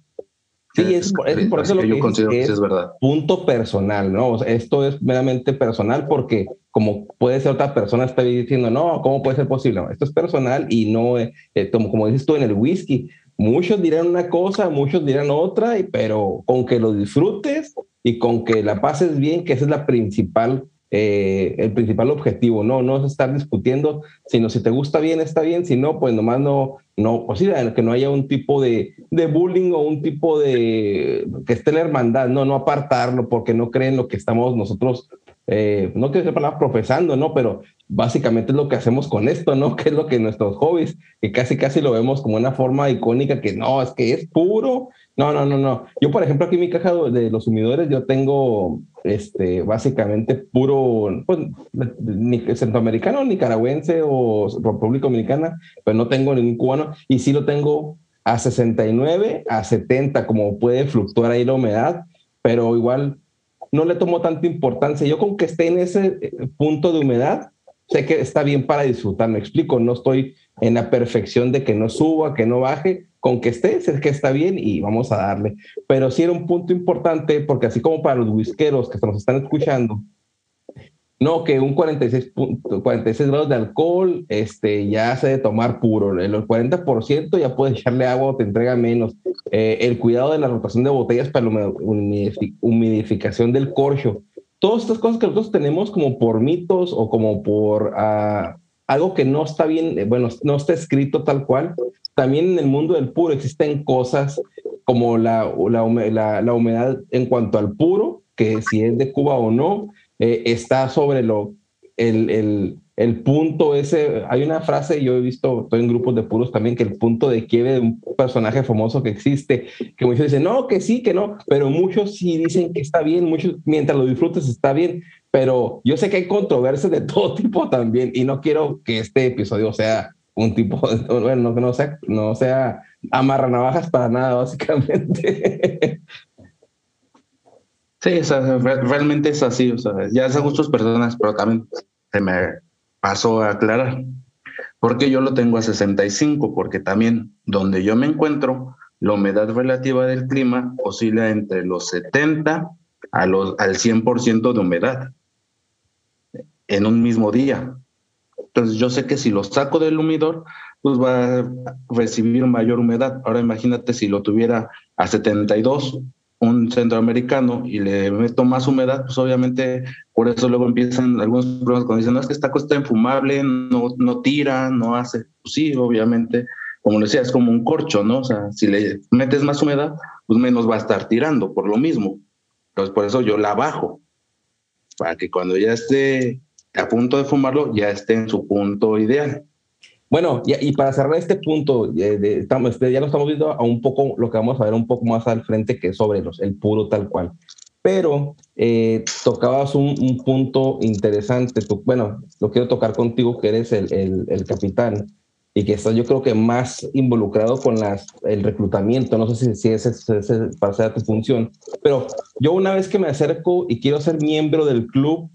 S2: Sí, es, por- es por eso lo
S1: que yo
S2: dices
S1: considero que
S2: es
S1: es verdad.
S2: punto personal, ¿no? O sea, esto es meramente personal porque como puede ser otra persona está diciendo, no, ¿cómo puede ser posible? No, esto es personal y no, eh, eh, como, como dices tú en el whisky, muchos dirán una cosa, muchos dirán otra, pero con que lo disfrutes y con que la pases bien, que ese es la principal, eh, el principal objetivo, ¿no? No es estar discutiendo, sino si te gusta bien, está bien, si no, pues nomás no, no, pues que no haya un tipo de, de bullying o un tipo de, que esté la hermandad, no, no apartarlo porque no creen lo que estamos nosotros, eh, no quiero decir palabra profesando, ¿no? Pero básicamente es lo que hacemos con esto, ¿no? Que es lo que nuestros hobbies, que casi casi lo vemos como una forma icónica que no, es que es puro. No, no, no, no. Yo, por ejemplo, aquí en mi caja de los sumidores, yo tengo este, básicamente puro, pues, ni centroamericano, nicaragüense o República Dominicana, pero no tengo ningún cubano y sí lo tengo a 69, a 70, como puede fluctuar ahí la humedad, pero igual no le tomo tanta importancia. Yo con que esté en ese eh, punto de humedad, sé que está bien para disfrutar, me explico, no estoy en la perfección de que no suba, que no baje, con que esté, sé que está bien y vamos a darle. Pero sí era un punto importante, porque así como para los whiskeros que nos están escuchando, no, que un 46, punto- 46 grados de alcohol este, ya se debe tomar puro. El 40% ya puedes echarle agua o te entrega menos. Eh, el cuidado de la rotación de botellas para la humidificación del corcho. Todas estas cosas que nosotros tenemos como por mitos o como por ah, algo que no está bien, eh, bueno, no está escrito tal cual. También en el mundo del puro existen cosas como la, la, hume- la- la humedad en cuanto al puro, que si es de Cuba o no, eh, está sobre lo, el, el, el punto ese. Hay una frase, yo he visto, estoy en grupos de puros también, que el punto de quiebre de un personaje famoso que existe, que muchos dicen, no, que sí, que no, pero muchos sí dicen que está bien, muchos, mientras lo disfrutes está bien, pero yo sé que hay controversias de todo tipo también y no quiero que este episodio sea un tipo, bueno, no, que no sea, no sea amarranavajas para nada, básicamente.
S1: Sí, realmente es así, o sea, ya es a gustos personas, pero también se me pasó a aclarar. Porque yo lo tengo a 65, porque también donde yo me encuentro, la humedad relativa del clima oscila entre los 70 a los, al 100% de humedad en un mismo día. Entonces yo sé que si lo saco del humidor, pues va a recibir mayor humedad. Ahora imagínate si lo tuviera a 72 un centroamericano y le meto más humedad, pues obviamente por eso luego empiezan algunos problemas cuando dicen, no, es que esta cosa está infumable, no, no tira, no hace. Pues sí, obviamente, como le decía, es como un corcho, ¿no? O sea, si le metes más humedad, pues menos va a estar tirando por lo mismo. Entonces por eso yo la bajo, para que cuando ya esté a punto de fumarlo, ya esté en su punto ideal.
S2: Bueno, y para cerrar este punto, eh, este, ya lo estamos viendo a un poco, lo que vamos a ver un poco más al frente que es sobre los, el puro tal cual. Pero eh, tocabas un, un punto interesante. Bueno, lo quiero tocar contigo, que eres el, el- capitán y que estás, yo creo que más involucrado con las, el reclutamiento. No sé si, si ese es para ser tu función, pero yo una vez que me acerco y quiero ser miembro del club,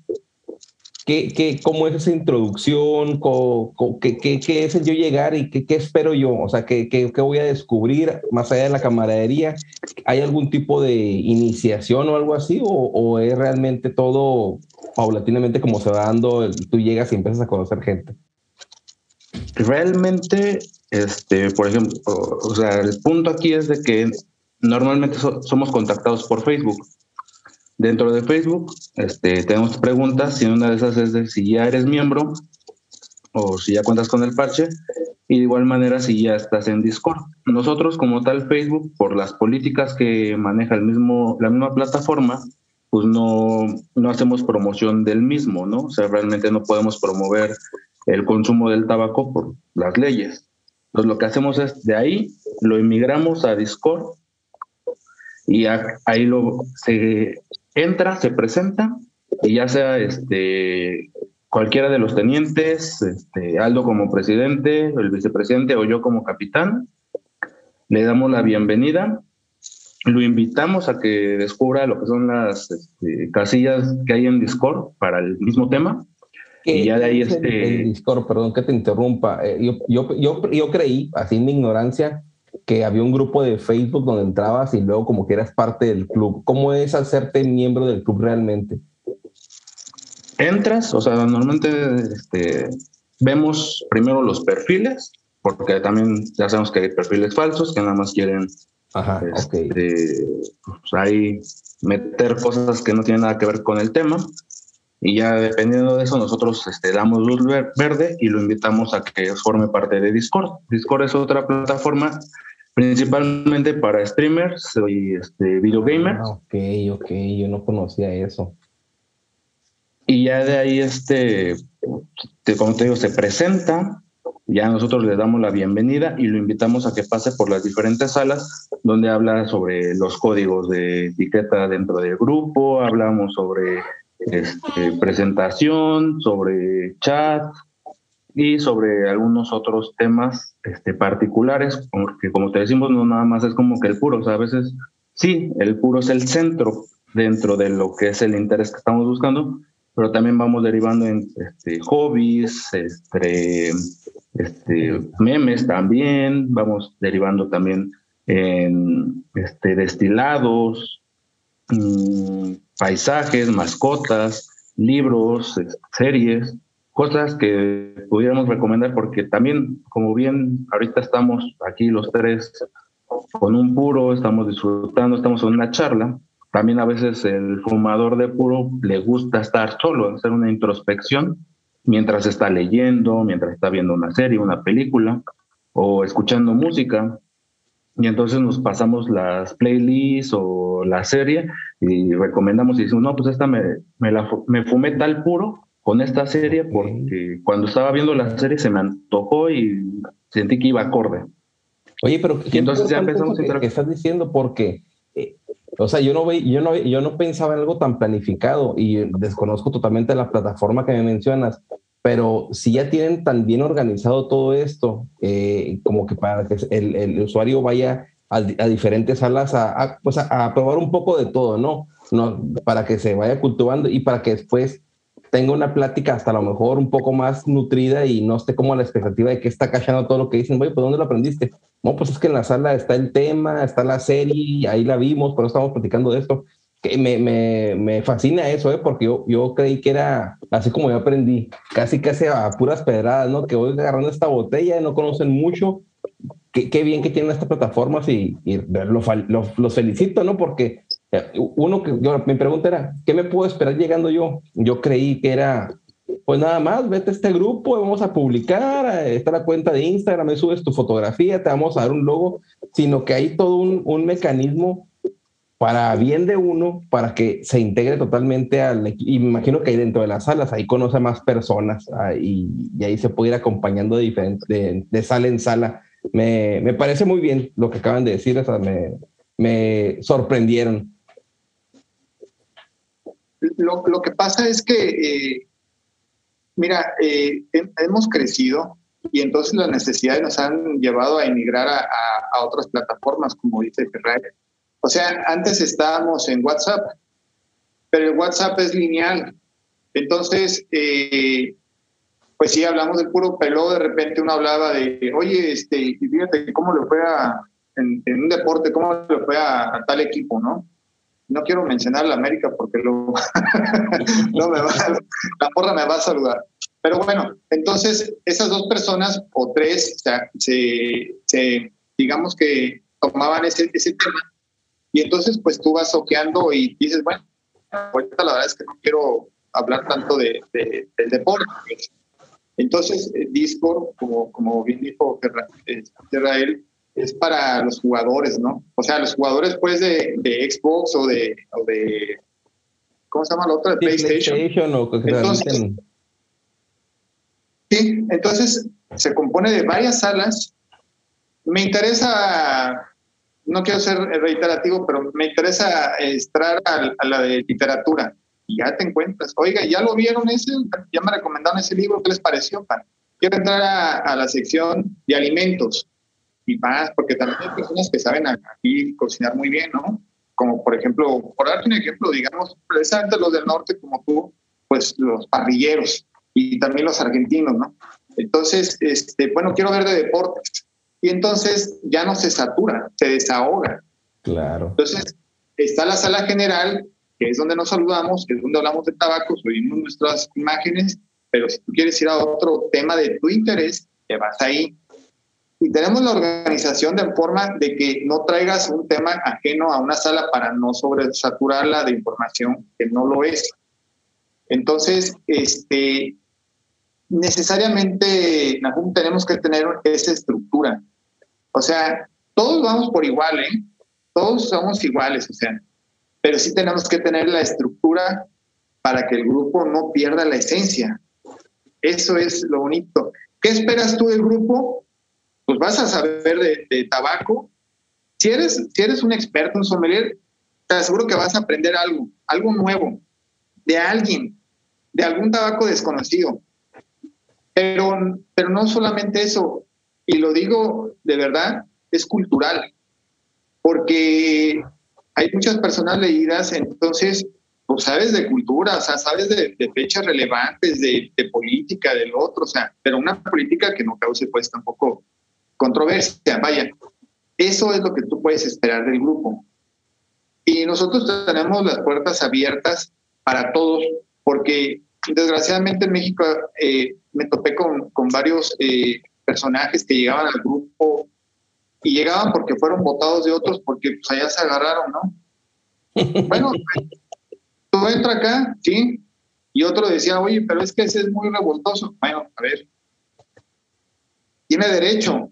S2: ¿Qué, qué, ¿Cómo es esa introducción? qué, qué, es el yo llegar y qué, qué espero yo? O sea, ¿qué, ¿qué, voy a descubrir más allá de la camaradería? ¿Hay algún tipo de iniciación o algo así? ¿O, o es realmente todo paulatinamente como se va dando? Tú llegas y empiezas a conocer gente.
S1: Realmente, este, por ejemplo, o sea, el punto aquí es de que normalmente somos contactados por Facebook. Dentro de Facebook este, tenemos preguntas y una de esas es de si ya eres miembro o si ya cuentas con el parche y de igual manera si ya estás en Discord. Nosotros como tal Facebook, por las políticas que maneja el mismo, la misma plataforma, pues no, no hacemos promoción del mismo, ¿no? O sea, realmente no podemos promover el consumo del tabaco por las leyes. Entonces lo que hacemos es de ahí lo emigramos a Discord y ahí lo se entra, se presenta y ya sea este cualquiera de los tenientes, este, Aldo como presidente, el vicepresidente o yo como capitán, le damos la bienvenida, lo invitamos a que descubra lo que son las este, casillas que hay en Discord para el mismo tema.
S2: Y ya de ahí este... Discord, perdón que te interrumpa. Eh, yo, yo, yo, yo creí, así en mi ignorancia, que había un grupo de Facebook donde entrabas y luego como que eras parte del club. ¿Cómo es hacerte miembro del club realmente?
S1: Entras, o sea, normalmente este, vemos primero los perfiles, porque también ya sabemos que hay perfiles falsos que nada más quieren Ajá, este, pues ahí meter cosas que no tienen nada que ver con el tema. Y ya dependiendo de eso, nosotros este, damos luz verde y lo invitamos a que forme parte de Discord. Discord es otra plataforma principalmente para streamers, soy este, video gamer.
S2: Ah, ok, ok, yo no conocía eso.
S1: Y ya de ahí, este, como te digo, se presenta, ya nosotros le damos la bienvenida y lo invitamos a que pase por las diferentes salas donde habla sobre los códigos de etiqueta dentro del grupo, hablamos sobre este, presentación, sobre chat, y sobre algunos otros temas este, particulares, porque como te decimos, no nada más es como que el puro, o sea, a veces sí, el puro es el centro dentro de lo que es el interés que estamos buscando, pero también vamos derivando en este, hobbies, este, este, memes también, vamos derivando también en este, destilados, mm, paisajes, mascotas, libros, series cosas que pudiéramos recomendar porque también, como bien ahorita estamos aquí los tres con un puro, estamos disfrutando, estamos en una charla, también a veces el fumador de puro le gusta estar solo, hacer una introspección mientras está leyendo, mientras está viendo una serie, una película o escuchando música. Y entonces nos pasamos las playlists o la serie y recomendamos y decimos, no, pues esta me, me, la, me fumé tal puro con esta serie porque cuando estaba viendo la serie se me antojó y sentí que iba acorde.
S2: Oye, pero ¿qué entonces ya empezamos que, que estás diciendo porque eh, o sea, yo no, ve, yo, no, yo no pensaba en algo tan planificado y desconozco totalmente la plataforma que me mencionas, pero si ya tienen tan bien organizado todo esto, eh, como que para que el, el usuario vaya a, diferentes salas a, pues a, a, probar un poco de todo, ¿no? ¿no? Para que se vaya cultivando y para que después tenga una plática hasta a lo mejor un poco más nutrida y no esté como a la expectativa de que está cachando todo lo que dicen, oye, ¿pues dónde lo aprendiste? No, pues es que en la sala está el tema, está la serie, ahí la vimos, por eso estamos platicando de esto. Que me, me, me fascina eso, ¿eh? porque yo, yo creí que era así como yo aprendí, casi casi a puras pedradas, ¿no? Que voy agarrando esta botella, no conocen mucho, qué, qué bien que tienen estas plataformas y, y los felicito, ¿no? Porque uno que yo, mi pregunta era, ¿qué me puedo esperar llegando yo? Yo creí que era, pues nada más, vete a este grupo, vamos a publicar, está la cuenta de Instagram, me subes tu fotografía, te vamos a dar un logo, sino que hay todo un, un mecanismo para bien de uno, para que se integre totalmente al y me imagino que ahí dentro de las salas, ahí conoce más personas ah, y, y, ahí se puede ir acompañando de, diferente, de, de sala en sala. Me, me, parece muy bien lo que acaban de decir, o sea, me, me sorprendieron.
S3: Lo, lo que pasa es que, eh, mira, eh, hemos crecido y entonces las necesidades nos han llevado a emigrar a, a, otras plataformas, como dice Ferrari. O sea, antes estábamos en WhatsApp, pero el WhatsApp es lineal. Entonces, eh, pues sí, hablamos del puro pelo, de repente uno hablaba de, oye, este, fíjate cómo le fue a, en, un deporte, cómo le fue a, tal equipo, ¿no? No quiero mencionar la América porque luego no me va, la porra me va a saludar. Pero bueno, entonces esas dos personas o tres o sea, se, se, digamos que tomaban ese, ese tema y entonces pues tú vas soqueando y dices, bueno, ahorita la verdad es que no quiero hablar tanto de, del deporte. Entonces, eh, Discord, como, como bien dijo Israel, es para los jugadores, ¿no? O sea, los jugadores pues de, de Xbox o de, o de, ¿cómo se llama la otra? De PlayStation. entonces, sí, entonces se compone de varias salas. Me interesa, no quiero ser reiterativo, pero me interesa entrar a la de literatura y ya te encuentras. Oiga, ¿ya lo vieron ese? ¿Ya me recomendaron ese libro? ¿Qué les pareció? Quiero entrar a, la sección de alimentos y más, porque también hay personas que saben aquí cocinar muy bien, ¿no? Como por ejemplo, por darte un ejemplo, digamos, precisamente los del norte como tú, pues los parrilleros y también los argentinos, ¿no? Entonces, este, bueno, quiero ver de deportes. Y entonces ya no se satura, se desahoga.
S2: Claro.
S3: Entonces, está la sala general que es donde nos saludamos, que es donde hablamos de tabaco, subimos nuestras imágenes, pero si tú quieres ir a otro tema de tu interés, te vas ahí. Y tenemos la organización de forma de que no traigas un tema ajeno a una sala para no sobresaturarla de información que no lo es. Entonces, este, necesariamente, Nahum, tenemos que tener esa estructura. O sea, todos vamos por igual, ¿eh? Todos somos iguales, o sea, pero sí tenemos que tener la estructura para que el grupo no pierda la esencia. Eso es lo bonito. ¿Qué esperas tú del grupo? Pues vas a saber de, tabaco. Si eres, si eres un experto, un sommelier, te aseguro que vas a aprender algo, algo nuevo, de alguien, de algún tabaco desconocido. Pero, pero no solamente eso, y lo digo de verdad, es cultural, porque hay muchas personas leídas, entonces, pues sabes de cultura, o sea, sabes de, fechas relevantes, de, política, del otro, o sea, pero una política que no cause pues tampoco controversia, vaya. Eso es lo que tú puedes esperar del grupo. Y nosotros tenemos las puertas abiertas para todos, porque desgraciadamente en México eh, me topé con, con varios eh, personajes que llegaban al grupo y llegaban porque fueron votados de otros porque pues allá se agarraron, ¿no? Bueno, tú entra acá, ¿sí? Y otro decía, oye, pero es que ese es muy revoltoso. Bueno, a ver, tiene derecho.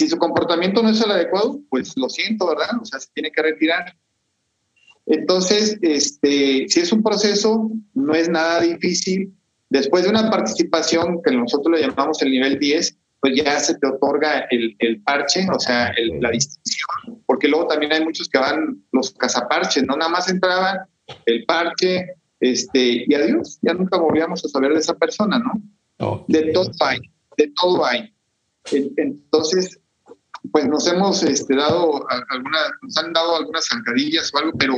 S3: Si su comportamiento no es el adecuado, pues lo siento, ¿verdad? O sea, se tiene que retirar. Entonces, este, si es un proceso, no es nada difícil. Después de una participación que nosotros le llamamos el nivel 10, pues ya se te otorga el, el parche, o sea, la distinción, porque luego también hay muchos que van los cazaparches, no nada más entraban el parche, este, y adiós, ya nunca volvíamos a saber de esa persona, ¿no? De todo hay, de todo hay. Entonces, pues nos hemos este, dado algunas, nos han dado algunas zancadillas o algo, pero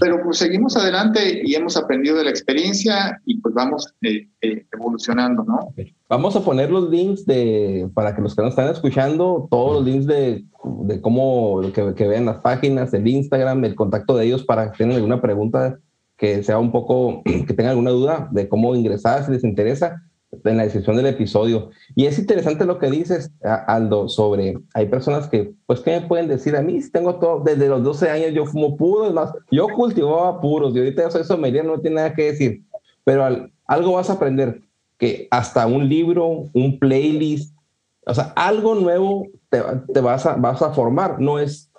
S3: pero pues seguimos adelante y hemos aprendido de la experiencia y pues vamos eh, eh, evolucionando, ¿no?
S2: Vamos a poner los links de, para que los que nos están escuchando, todos los links de, de cómo, que, vean las páginas, el Instagram, el contacto de ellos para que tengan alguna pregunta que sea un poco, que tengan alguna duda de cómo ingresar, si les interesa en la descripción del episodio. Y es interesante lo que dices, Aldo, sobre, hay personas que, pues, ¿qué me pueden decir? A mí, tengo todo, desde los 12 años yo fumo puros, más, yo cultivaba puros, y ahorita soy sommelier, no tiene nada que decir, pero algo vas a aprender, que hasta un libro, un playlist, o sea, algo nuevo te, te vas, a, vas a formar, no es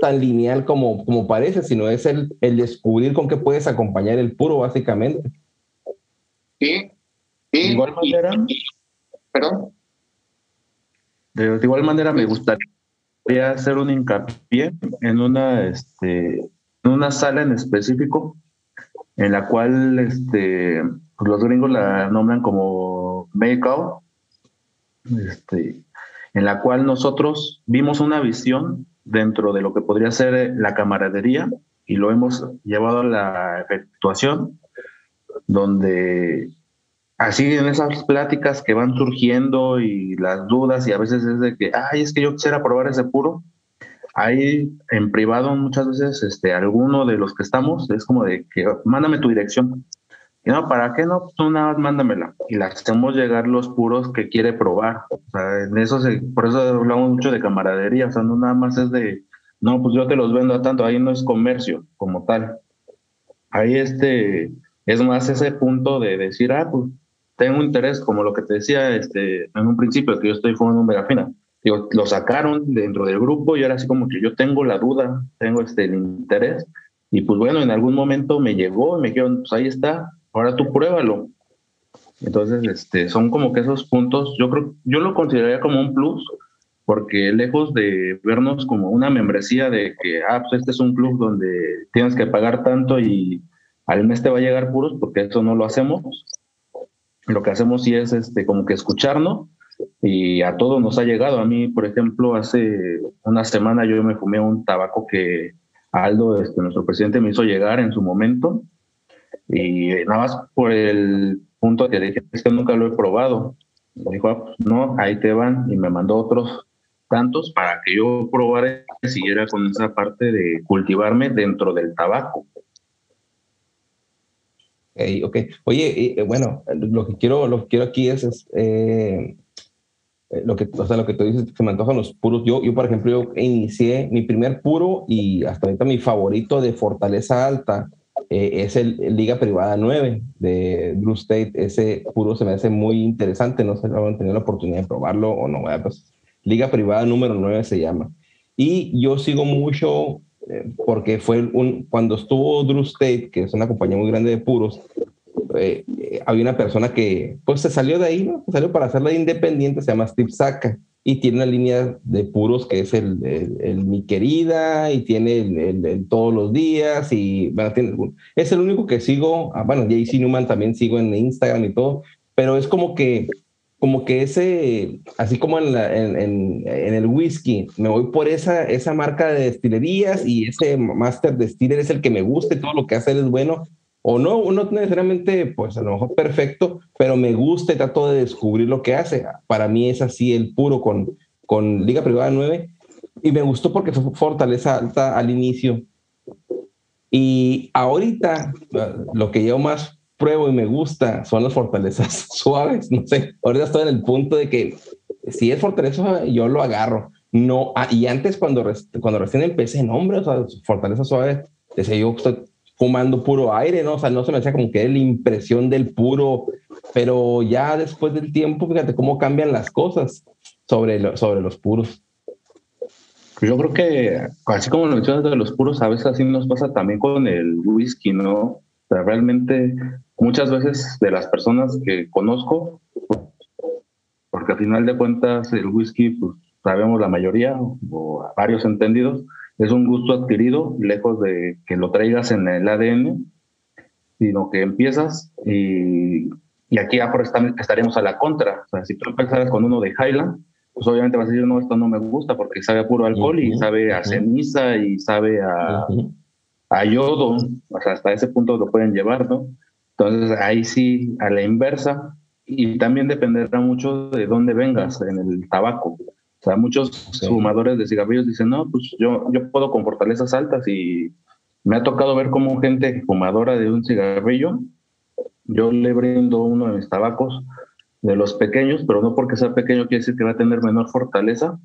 S2: tan lineal como, como parece, sino es el, el descubrir con qué puedes acompañar el puro, básicamente.
S3: Sí,
S1: de igual manera,
S3: ¿Perdón?
S1: De, igual manera me gustaría hacer un hincapié en una, este, en una sala en específico en la cual este, pues los gringos la nombran como make-out, este, en la cual nosotros vimos una visión dentro de lo que podría ser la camaradería y lo hemos llevado a la efectuación donde así en esas pláticas que van surgiendo y las dudas y a veces es de que, ay, es que yo quisiera probar ese puro, hay en privado muchas veces este, alguno de los que estamos es como de que mándame tu dirección. Y no, ¿para qué no? Pues tú nada más mándamela. Y le hacemos llegar los puros que quiere probar. O sea, en eso se, por eso hablamos mucho de camaradería. O sea, no nada más es de, no, pues yo te los vendo a tanto. Ahí no es comercio como tal. Ahí este, es más ese punto de decir, ah, pues tengo interés, como lo que te decía este, en un principio, que yo estoy fumando un megafina. Digo, lo sacaron dentro del grupo y ahora así como que yo tengo la duda, tengo este, el interés. Y pues bueno, en algún momento me llegó y me dijeron, pues ahí está, ahora tú pruébalo. Entonces, este, son como que esos puntos, yo creo, yo lo consideraría como un plus, porque lejos de vernos como una membresía de que, ah, pues este es un club donde tienes que pagar tanto y al mes te va a llegar puros, porque eso no lo hacemos. Lo que hacemos sí es este, como que escucharnos y a todos nos ha llegado. A mí, por ejemplo, hace una semana yo me fumé un tabaco que Aldo, este, nuestro presidente, me hizo llegar en su momento y nada más por el punto que dije, es que nunca lo he probado. Me dijo, ah, pues, no, ahí te van y me mandó otros tantos para que yo probara y siguiera con esa parte de cultivarme dentro del tabaco.
S2: Okay, ok. Oye, eh, bueno, lo que quiero, lo que quiero aquí es, eh, eh, lo que, o sea, lo que tú dices, se me antojan los puros. Yo, yo, por ejemplo, yo inicié mi primer puro y hasta ahorita mi favorito de Fortaleza Alta es el, Liga Privada 9 de Blue State. Ese puro se me hace muy interesante. No sé si van a tener la oportunidad de probarlo o no. Pues, Liga Privada número 9 se llama. Y yo sigo mucho eh, porque fue un, cuando estuvo Drew State, que es una compañía muy grande de puros, eh, eh, había una persona que pues se salió de ahí, ¿no? Se salió para hacerla independiente, se llama Steve Saka y tiene una línea de puros que es el, el, mi querida y tiene el, todos los días y bueno, tiene, es el único que sigo, ah, bueno, JC Newman también sigo en Instagram y todo, pero es como que como que ese, así como en, el whisky, me voy por esa, esa marca de destilerías y ese master distiller es el que me gusta todo lo que hace es bueno, o no, no necesariamente, pues a lo mejor perfecto, pero me gusta y trato de descubrir lo que hace. Para mí es así el puro con, con Liga Privada 9 y me gustó porque fue fortaleza alta al inicio. Y ahorita lo que llevo más pruebo y me gusta son las fortalezas suaves. No sé, ahorita estoy en el punto de que si es fortaleza yo lo agarro. No, ah, y antes cuando, cuando recién empecé, no, hombre, o sea, fortaleza suave, decía yo estoy fumando puro aire, ¿no? O sea, no se me hacía como que la impresión del puro, pero ya después del tiempo, fíjate cómo cambian las cosas sobre, sobre los puros.
S1: Yo creo que, así como lo mencionas de los puros, a veces así nos pasa también con el whisky, ¿no? O sea, realmente muchas veces de las personas que conozco, porque al final de cuentas el whisky, pues sabemos la mayoría o varios entendidos, es un gusto adquirido, lejos de que lo traigas en el ADN, sino que empiezas y, y aquí ya estaremos a la contra. O sea, si tú empezaras con uno de Highland, pues obviamente vas a decir, no, esto no me gusta porque sabe a puro alcohol y sabe a ceniza y sabe a, a yodo. O sea, hasta ese punto lo pueden llevar, ¿no? Entonces ahí sí, a la inversa, y también dependerá mucho de dónde vengas en el tabaco. O sea, muchos fumadores de cigarrillos dicen, no, pues yo, yo puedo con fortalezas altas y me ha tocado ver como gente fumadora de un cigarrillo, yo le brindo uno de mis tabacos de los pequeños, pero no porque sea pequeño quiere decir que va a tener menor fortaleza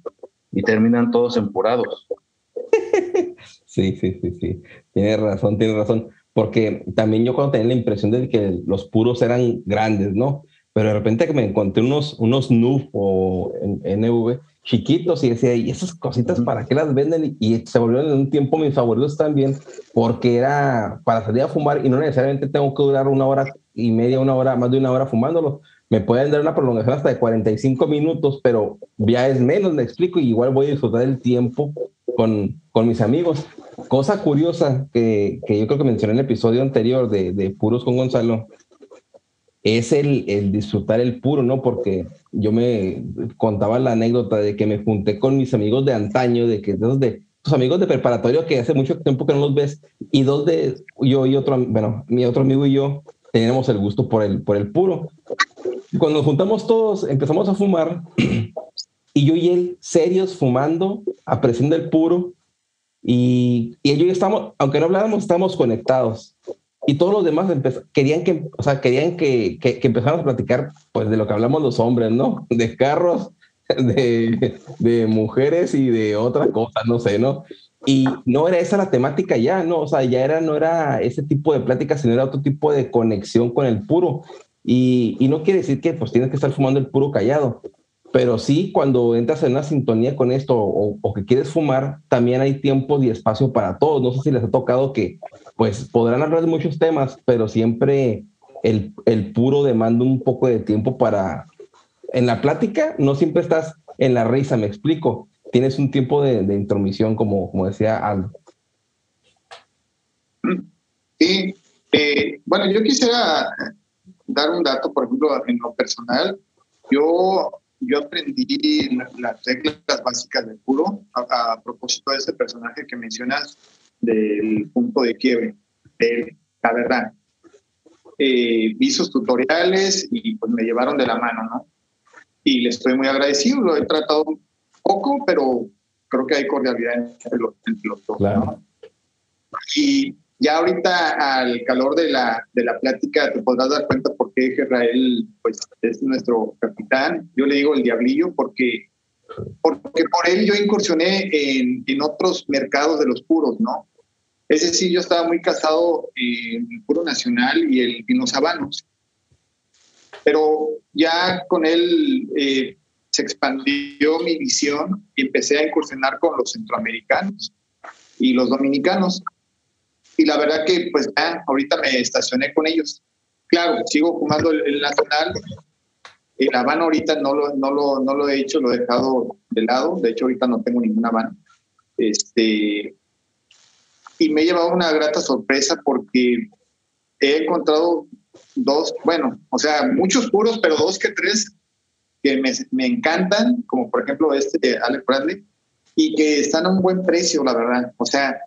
S1: y terminan todos empurados.
S2: Sí, sí, sí, sí. Tiene razón, tiene razón porque también yo cuando tenía la impresión de que los puros eran grandes, ¿no? Pero de repente que me encontré unos, unos NUF o NV chiquitos y decía, ¿y esas cositas para qué las venden? Y se volvieron en un tiempo mis favoritos también, porque era para salir a fumar y no necesariamente tengo que durar una hora y media, una hora, más de una hora fumándolo. Me pueden dar una prolongación hasta de 45 minutos, pero ya es menos, me explico, y igual voy a disfrutar el tiempo con, con mis amigos. Cosa curiosa que, que, yo creo que mencioné en el episodio anterior de, de Puros con Gonzalo, es el, el, disfrutar el puro, ¿no? Porque yo me contaba la anécdota de que me junté con mis amigos de antaño, de que dos de tus amigos de preparatorio que hace mucho tiempo que no los ves, y dos de yo y otro, bueno, mi otro amigo y yo, teníamos el gusto por el, por el puro. Cuando nos juntamos todos, empezamos a fumar y yo y él serios fumando, apreciando el puro y, y yo y estamos, aunque no hablábamos, estábamos conectados y todos los demás querían que, o sea, querían que, que, que, empezáramos a platicar pues de lo que hablamos los hombres, ¿no? De carros, de, de mujeres y de otras cosas, no sé, ¿no? Y no era esa la temática ya, ¿no? O sea, ya era, no era ese tipo de plática, sino era otro tipo de conexión con el puro. Y, y no quiere decir que pues tienes que estar fumando el puro callado, pero sí cuando entras en una sintonía con esto o, o, que quieres fumar, también hay tiempo y espacio para todos. No sé si les ha tocado que pues podrán hablar de muchos temas, pero siempre el, el puro demanda un poco de tiempo para... En la plática no siempre estás en la risa, me explico. Tienes un tiempo de, de intromisión, como, como decía Aldo.
S3: Sí, eh, bueno, yo quisiera dar un dato, por ejemplo, en lo personal. Yo, yo aprendí las reglas básicas del puro a, a propósito de ese personaje que mencionas, del punto de quiebre, de la verdad. Eh, vi sus tutoriales y pues me llevaron de la mano, ¿no? Y le estoy muy agradecido, lo he tratado poco, pero creo que hay cordialidad entre los, entre los dos. Claro. ¿no? Y ya ahorita al calor de la, de la plática te podrás dar cuenta por qué Israel pues, es nuestro capitán. Yo le digo el diablillo porque porque por él yo incursioné en, en, otros mercados de los puros, ¿no? Es decir, yo estaba muy casado en el puro nacional y, el, en los habanos, pero ya con él eh, se expandió mi visión y empecé a incursionar con los centroamericanos y los dominicanos. Y la verdad que pues ya ahorita me estacioné con ellos. Claro, sigo fumando el, el nacional, el Habano ahorita no lo, no, lo, no lo he hecho, lo he dejado de lado. De hecho, ahorita no tengo ninguna Habano. Este, y me he llevado una grata sorpresa porque he encontrado dos, bueno, o sea, muchos puros, pero dos que tres que me, me encantan, como por ejemplo este de Alex Bradley, y que están a un buen precio, la verdad. O sea,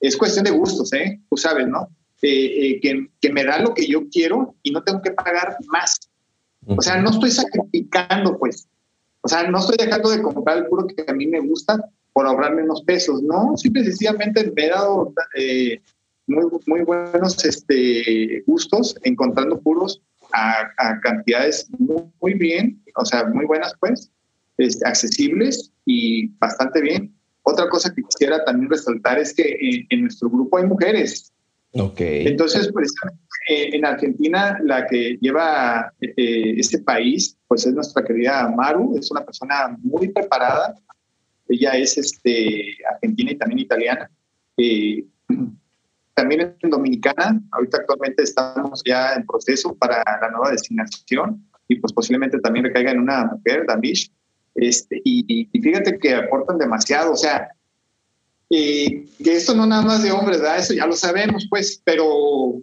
S3: es cuestión de gustos, ¿eh? Tú sabes, ¿no? Eh, eh, que, que me da lo que yo quiero y no tengo que pagar más. O sea, no estoy sacrificando, pues. O sea, no estoy dejando de comprar el puro que a mí me gusta por ahorrar menos pesos, ¿no? Simple y sencillamente me he dado eh, muy, muy buenos este, gustos encontrando puros a, a cantidades muy, muy, bien, o sea, muy buenas, pues, este, accesibles y bastante bien. Otra cosa que quisiera también resaltar es que en, en nuestro grupo hay mujeres.
S2: Ok.
S3: Entonces, pues, eh, en Argentina, la que lleva eh, este país, pues es nuestra querida Maru, es una persona muy preparada. Ella es este, argentina y también italiana. Eh, también es dominicana. Ahorita actualmente estamos ya en proceso para la nueva destinación y pues posiblemente también recaiga en una mujer, Damish. Este, y, y fíjate que aportan demasiado. O sea, y que esto no nada más de hombres, ¿verdad? Eso ya lo sabemos, pues, pero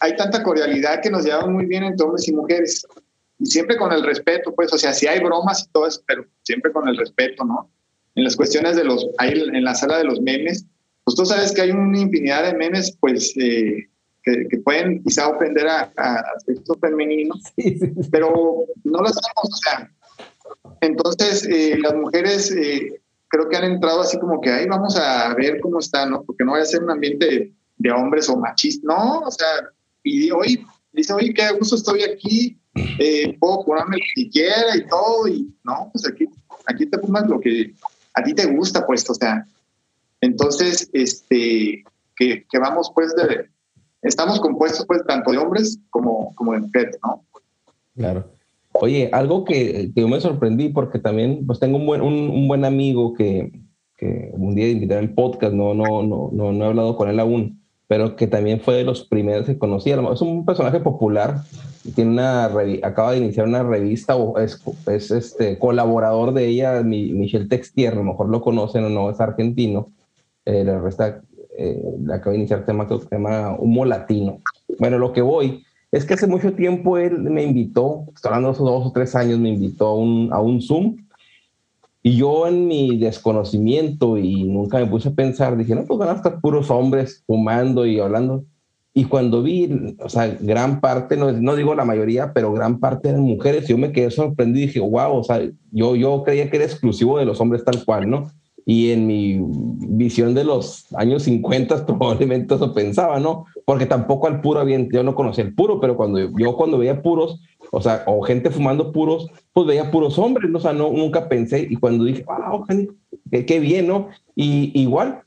S3: hay tanta cordialidad que nos llevamos muy bien entre hombres y mujeres. Y siempre con el respeto, pues, o sea, sí hay bromas y todo eso, pero siempre con el respeto, ¿no? En las cuestiones de los, ahí en la sala de los memes, pues tú sabes que hay una infinidad de memes, pues, eh, que, que, pueden quizá ofender a, a, sexo femenino, pero no lo hacemos, o sea, entonces eh, las mujeres eh, creo que han entrado así como que ahí vamos a ver cómo está, ¿no? Porque no vaya a ser un ambiente de, hombres o machistas, no, o sea, y hoy dice, oye, qué gusto estoy aquí, eh, puedo ponerme lo que quiera y todo, y no, pues aquí, aquí te fumas lo que a ti te gusta, pues, o sea, entonces, este, que, que vamos pues de, estamos compuestos pues tanto de hombres como, como de mujeres, ¿no?
S2: Claro. Oye, algo que, que, yo me sorprendí porque también pues tengo un buen, un, un buen amigo que, que, un día invitar al podcast, no, no, no, no, no he hablado con él aún, pero que también fue de los primeros que conocí. Es un personaje popular, tiene una acaba de iniciar una revista o es, es este colaborador de ella, Michelle Textier, a lo mejor lo conocen o no, es argentino. Eh, la revista eh, acaba de iniciar tema llama Humo Latino. Bueno, lo que voy es que hace mucho tiempo él me invitó, estoy hablando de esos dos o tres años, me invitó a un, a un Zoom. Y yo en mi desconocimiento y nunca me puse a pensar, dije, no, pues van a estar puros hombres fumando y hablando. Y cuando vi, o sea, gran parte, no, no digo la mayoría, pero gran parte eran mujeres, yo me quedé sorprendido y dije, wow, o sea, yo, yo creía que era exclusivo de los hombres tal cual, ¿no? Y en mi visión de los años 50 probablemente eso pensaba, ¿no? Porque tampoco al puro había, yo no conocía el puro, pero cuando yo cuando veía puros, o sea, o gente fumando puros, pues veía puros hombres, ¿no? O sea, no, nunca pensé, y cuando dije, wow, qué, qué bien, ¿no? Y igual,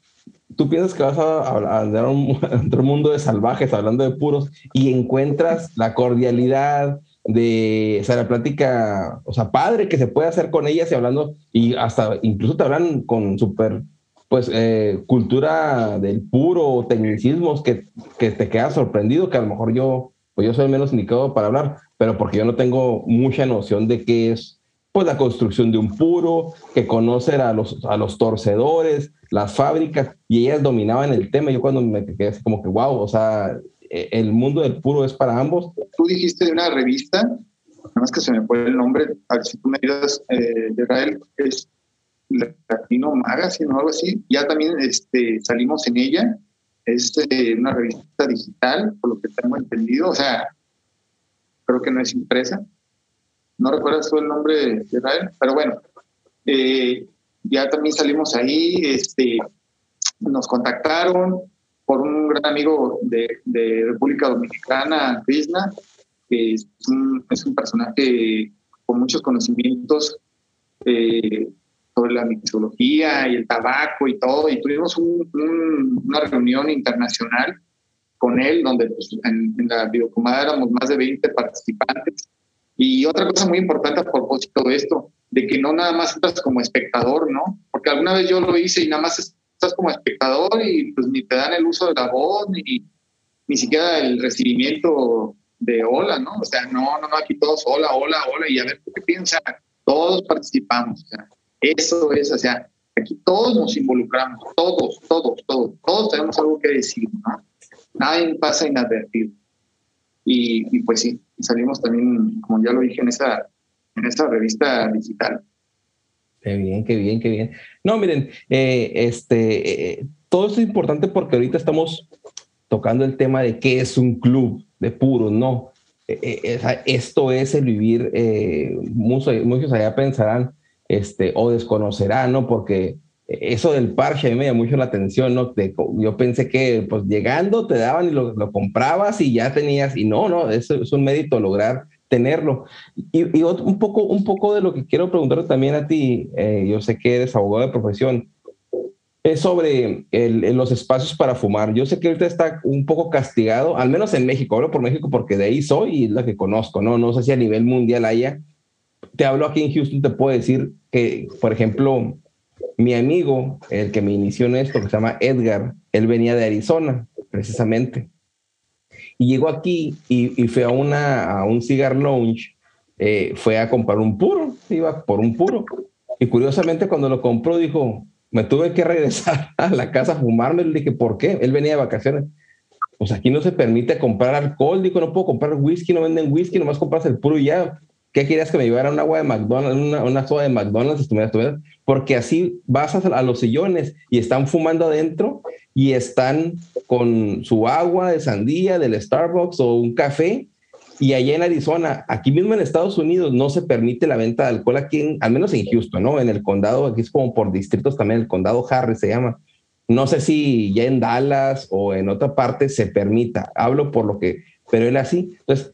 S2: tú piensas que vas a, andar a un, mundo de salvajes hablando de puros y encuentras la cordialidad de, o sea, la plática, o sea, padre que se puede hacer con ellas y hablando, y hasta incluso te hablan con súper, pues, eh, cultura del puro, tecnicismos que, que te quedas sorprendido, que a lo mejor yo, pues yo soy menos indicado para hablar, pero porque yo no tengo mucha noción de qué es pues la construcción de un puro, que conocer a los, a los torcedores, las fábricas, y ellas dominaban el tema. Yo cuando me quedé así como que, wow, o sea, el mundo del puro es para ambos.
S3: Tú dijiste de una revista, nada más que se me fue el nombre, a ver si tú me digas, eh, Israel, es Latino Magazine o algo así. Ya también este, salimos en ella. Es eh, una revista digital, por lo que tengo entendido. O sea, creo que no es impresa no recuerdas tú el nombre de Israel, pero bueno, eh, ya también salimos ahí, este, nos contactaron por un gran amigo de, República Dominicana, Krishna, que es un, personaje con muchos conocimientos eh, sobre la mixología y el tabaco y todo, y tuvimos una reunión internacional con él, donde pues, en, en, la videocomada éramos más de 20 participantes y otra cosa muy importante a propósito de esto, de que no nada más estás como espectador, ¿no? Porque alguna vez yo lo hice y nada más estás como espectador y pues ni te dan el uso de la voz, ni, ni siquiera el recibimiento de hola, ¿no? O sea, no, no, no, aquí todos hola, hola, hola, y a ver qué piensa, todos participamos, o sea, eso es, o sea, aquí todos nos involucramos, todos, todos, todos, todos tenemos algo que decir, ¿no? Nadie pasa inadvertido. Y, y pues sí, salimos también, como ya lo dije, en esa, en esa revista digital.
S2: Qué bien, qué bien, qué bien. No, miren, eh, este, eh, todo esto es importante porque ahorita estamos tocando el tema de qué es un club de puros, ¿no? Eh, esto es el vivir, muchos, muchos allá pensarán este, o desconocerán, ¿no? Porque eso del parche me llamó mucho la atención, ¿no? yo pensé que pues llegando te daban y lo, comprabas y ya tenías, y no, no, eso es un mérito lograr tenerlo. Y, y un, poco, un poco de lo que quiero preguntar también a ti, eh, yo sé que eres abogado de profesión, es sobre los espacios para fumar. Yo sé que ahorita está un poco castigado, al menos en México, hablo por México porque de ahí soy y es la que conozco, ¿no? No sé si a nivel mundial haya. Te hablo aquí en Houston, te puedo decir que, por ejemplo, mi amigo, el que me inició en esto, que se llama Edgar, él venía de Arizona, precisamente. Y llegó aquí y, fue a, una, a un cigar lounge, eh, fue a comprar un puro, iba por un puro. Y curiosamente cuando lo compró dijo, me tuve que regresar a la casa a fumarme. Le dije, ¿por qué? Él venía de vacaciones. Pues aquí no se permite comprar alcohol. Dijo, no puedo comprar whisky, no venden whisky, nomás compras el puro y ya. ¿Qué querías que me llevara un agua de McDonald's, una, una soda de McDonald's? Porque así vas a, los sillones y están fumando adentro y están con su agua de sandía del Starbucks o un café. Y allá en Arizona, aquí mismo en Estados Unidos, no se permite la venta de alcohol aquí, al menos en Houston, ¿no? En el condado, aquí es como por distritos también, el condado Harris se llama. No sé si ya en Dallas o en otra parte se permita. Hablo por lo que, pero él así. Entonces,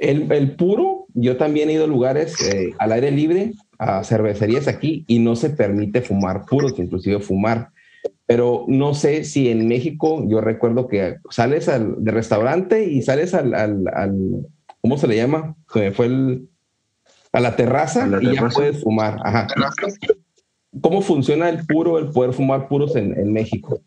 S2: el, puro, yo también he ido a lugares eh, al aire libre, a cervecerías aquí, y no se permite fumar puros, inclusive fumar. Pero no sé si en México, yo recuerdo que sales al de restaurante y sales al, al, ¿cómo se le llama? fue el, a la terraza y ya puedes fumar. Ajá. ¿Cómo funciona el puro, el poder fumar puros en, en México?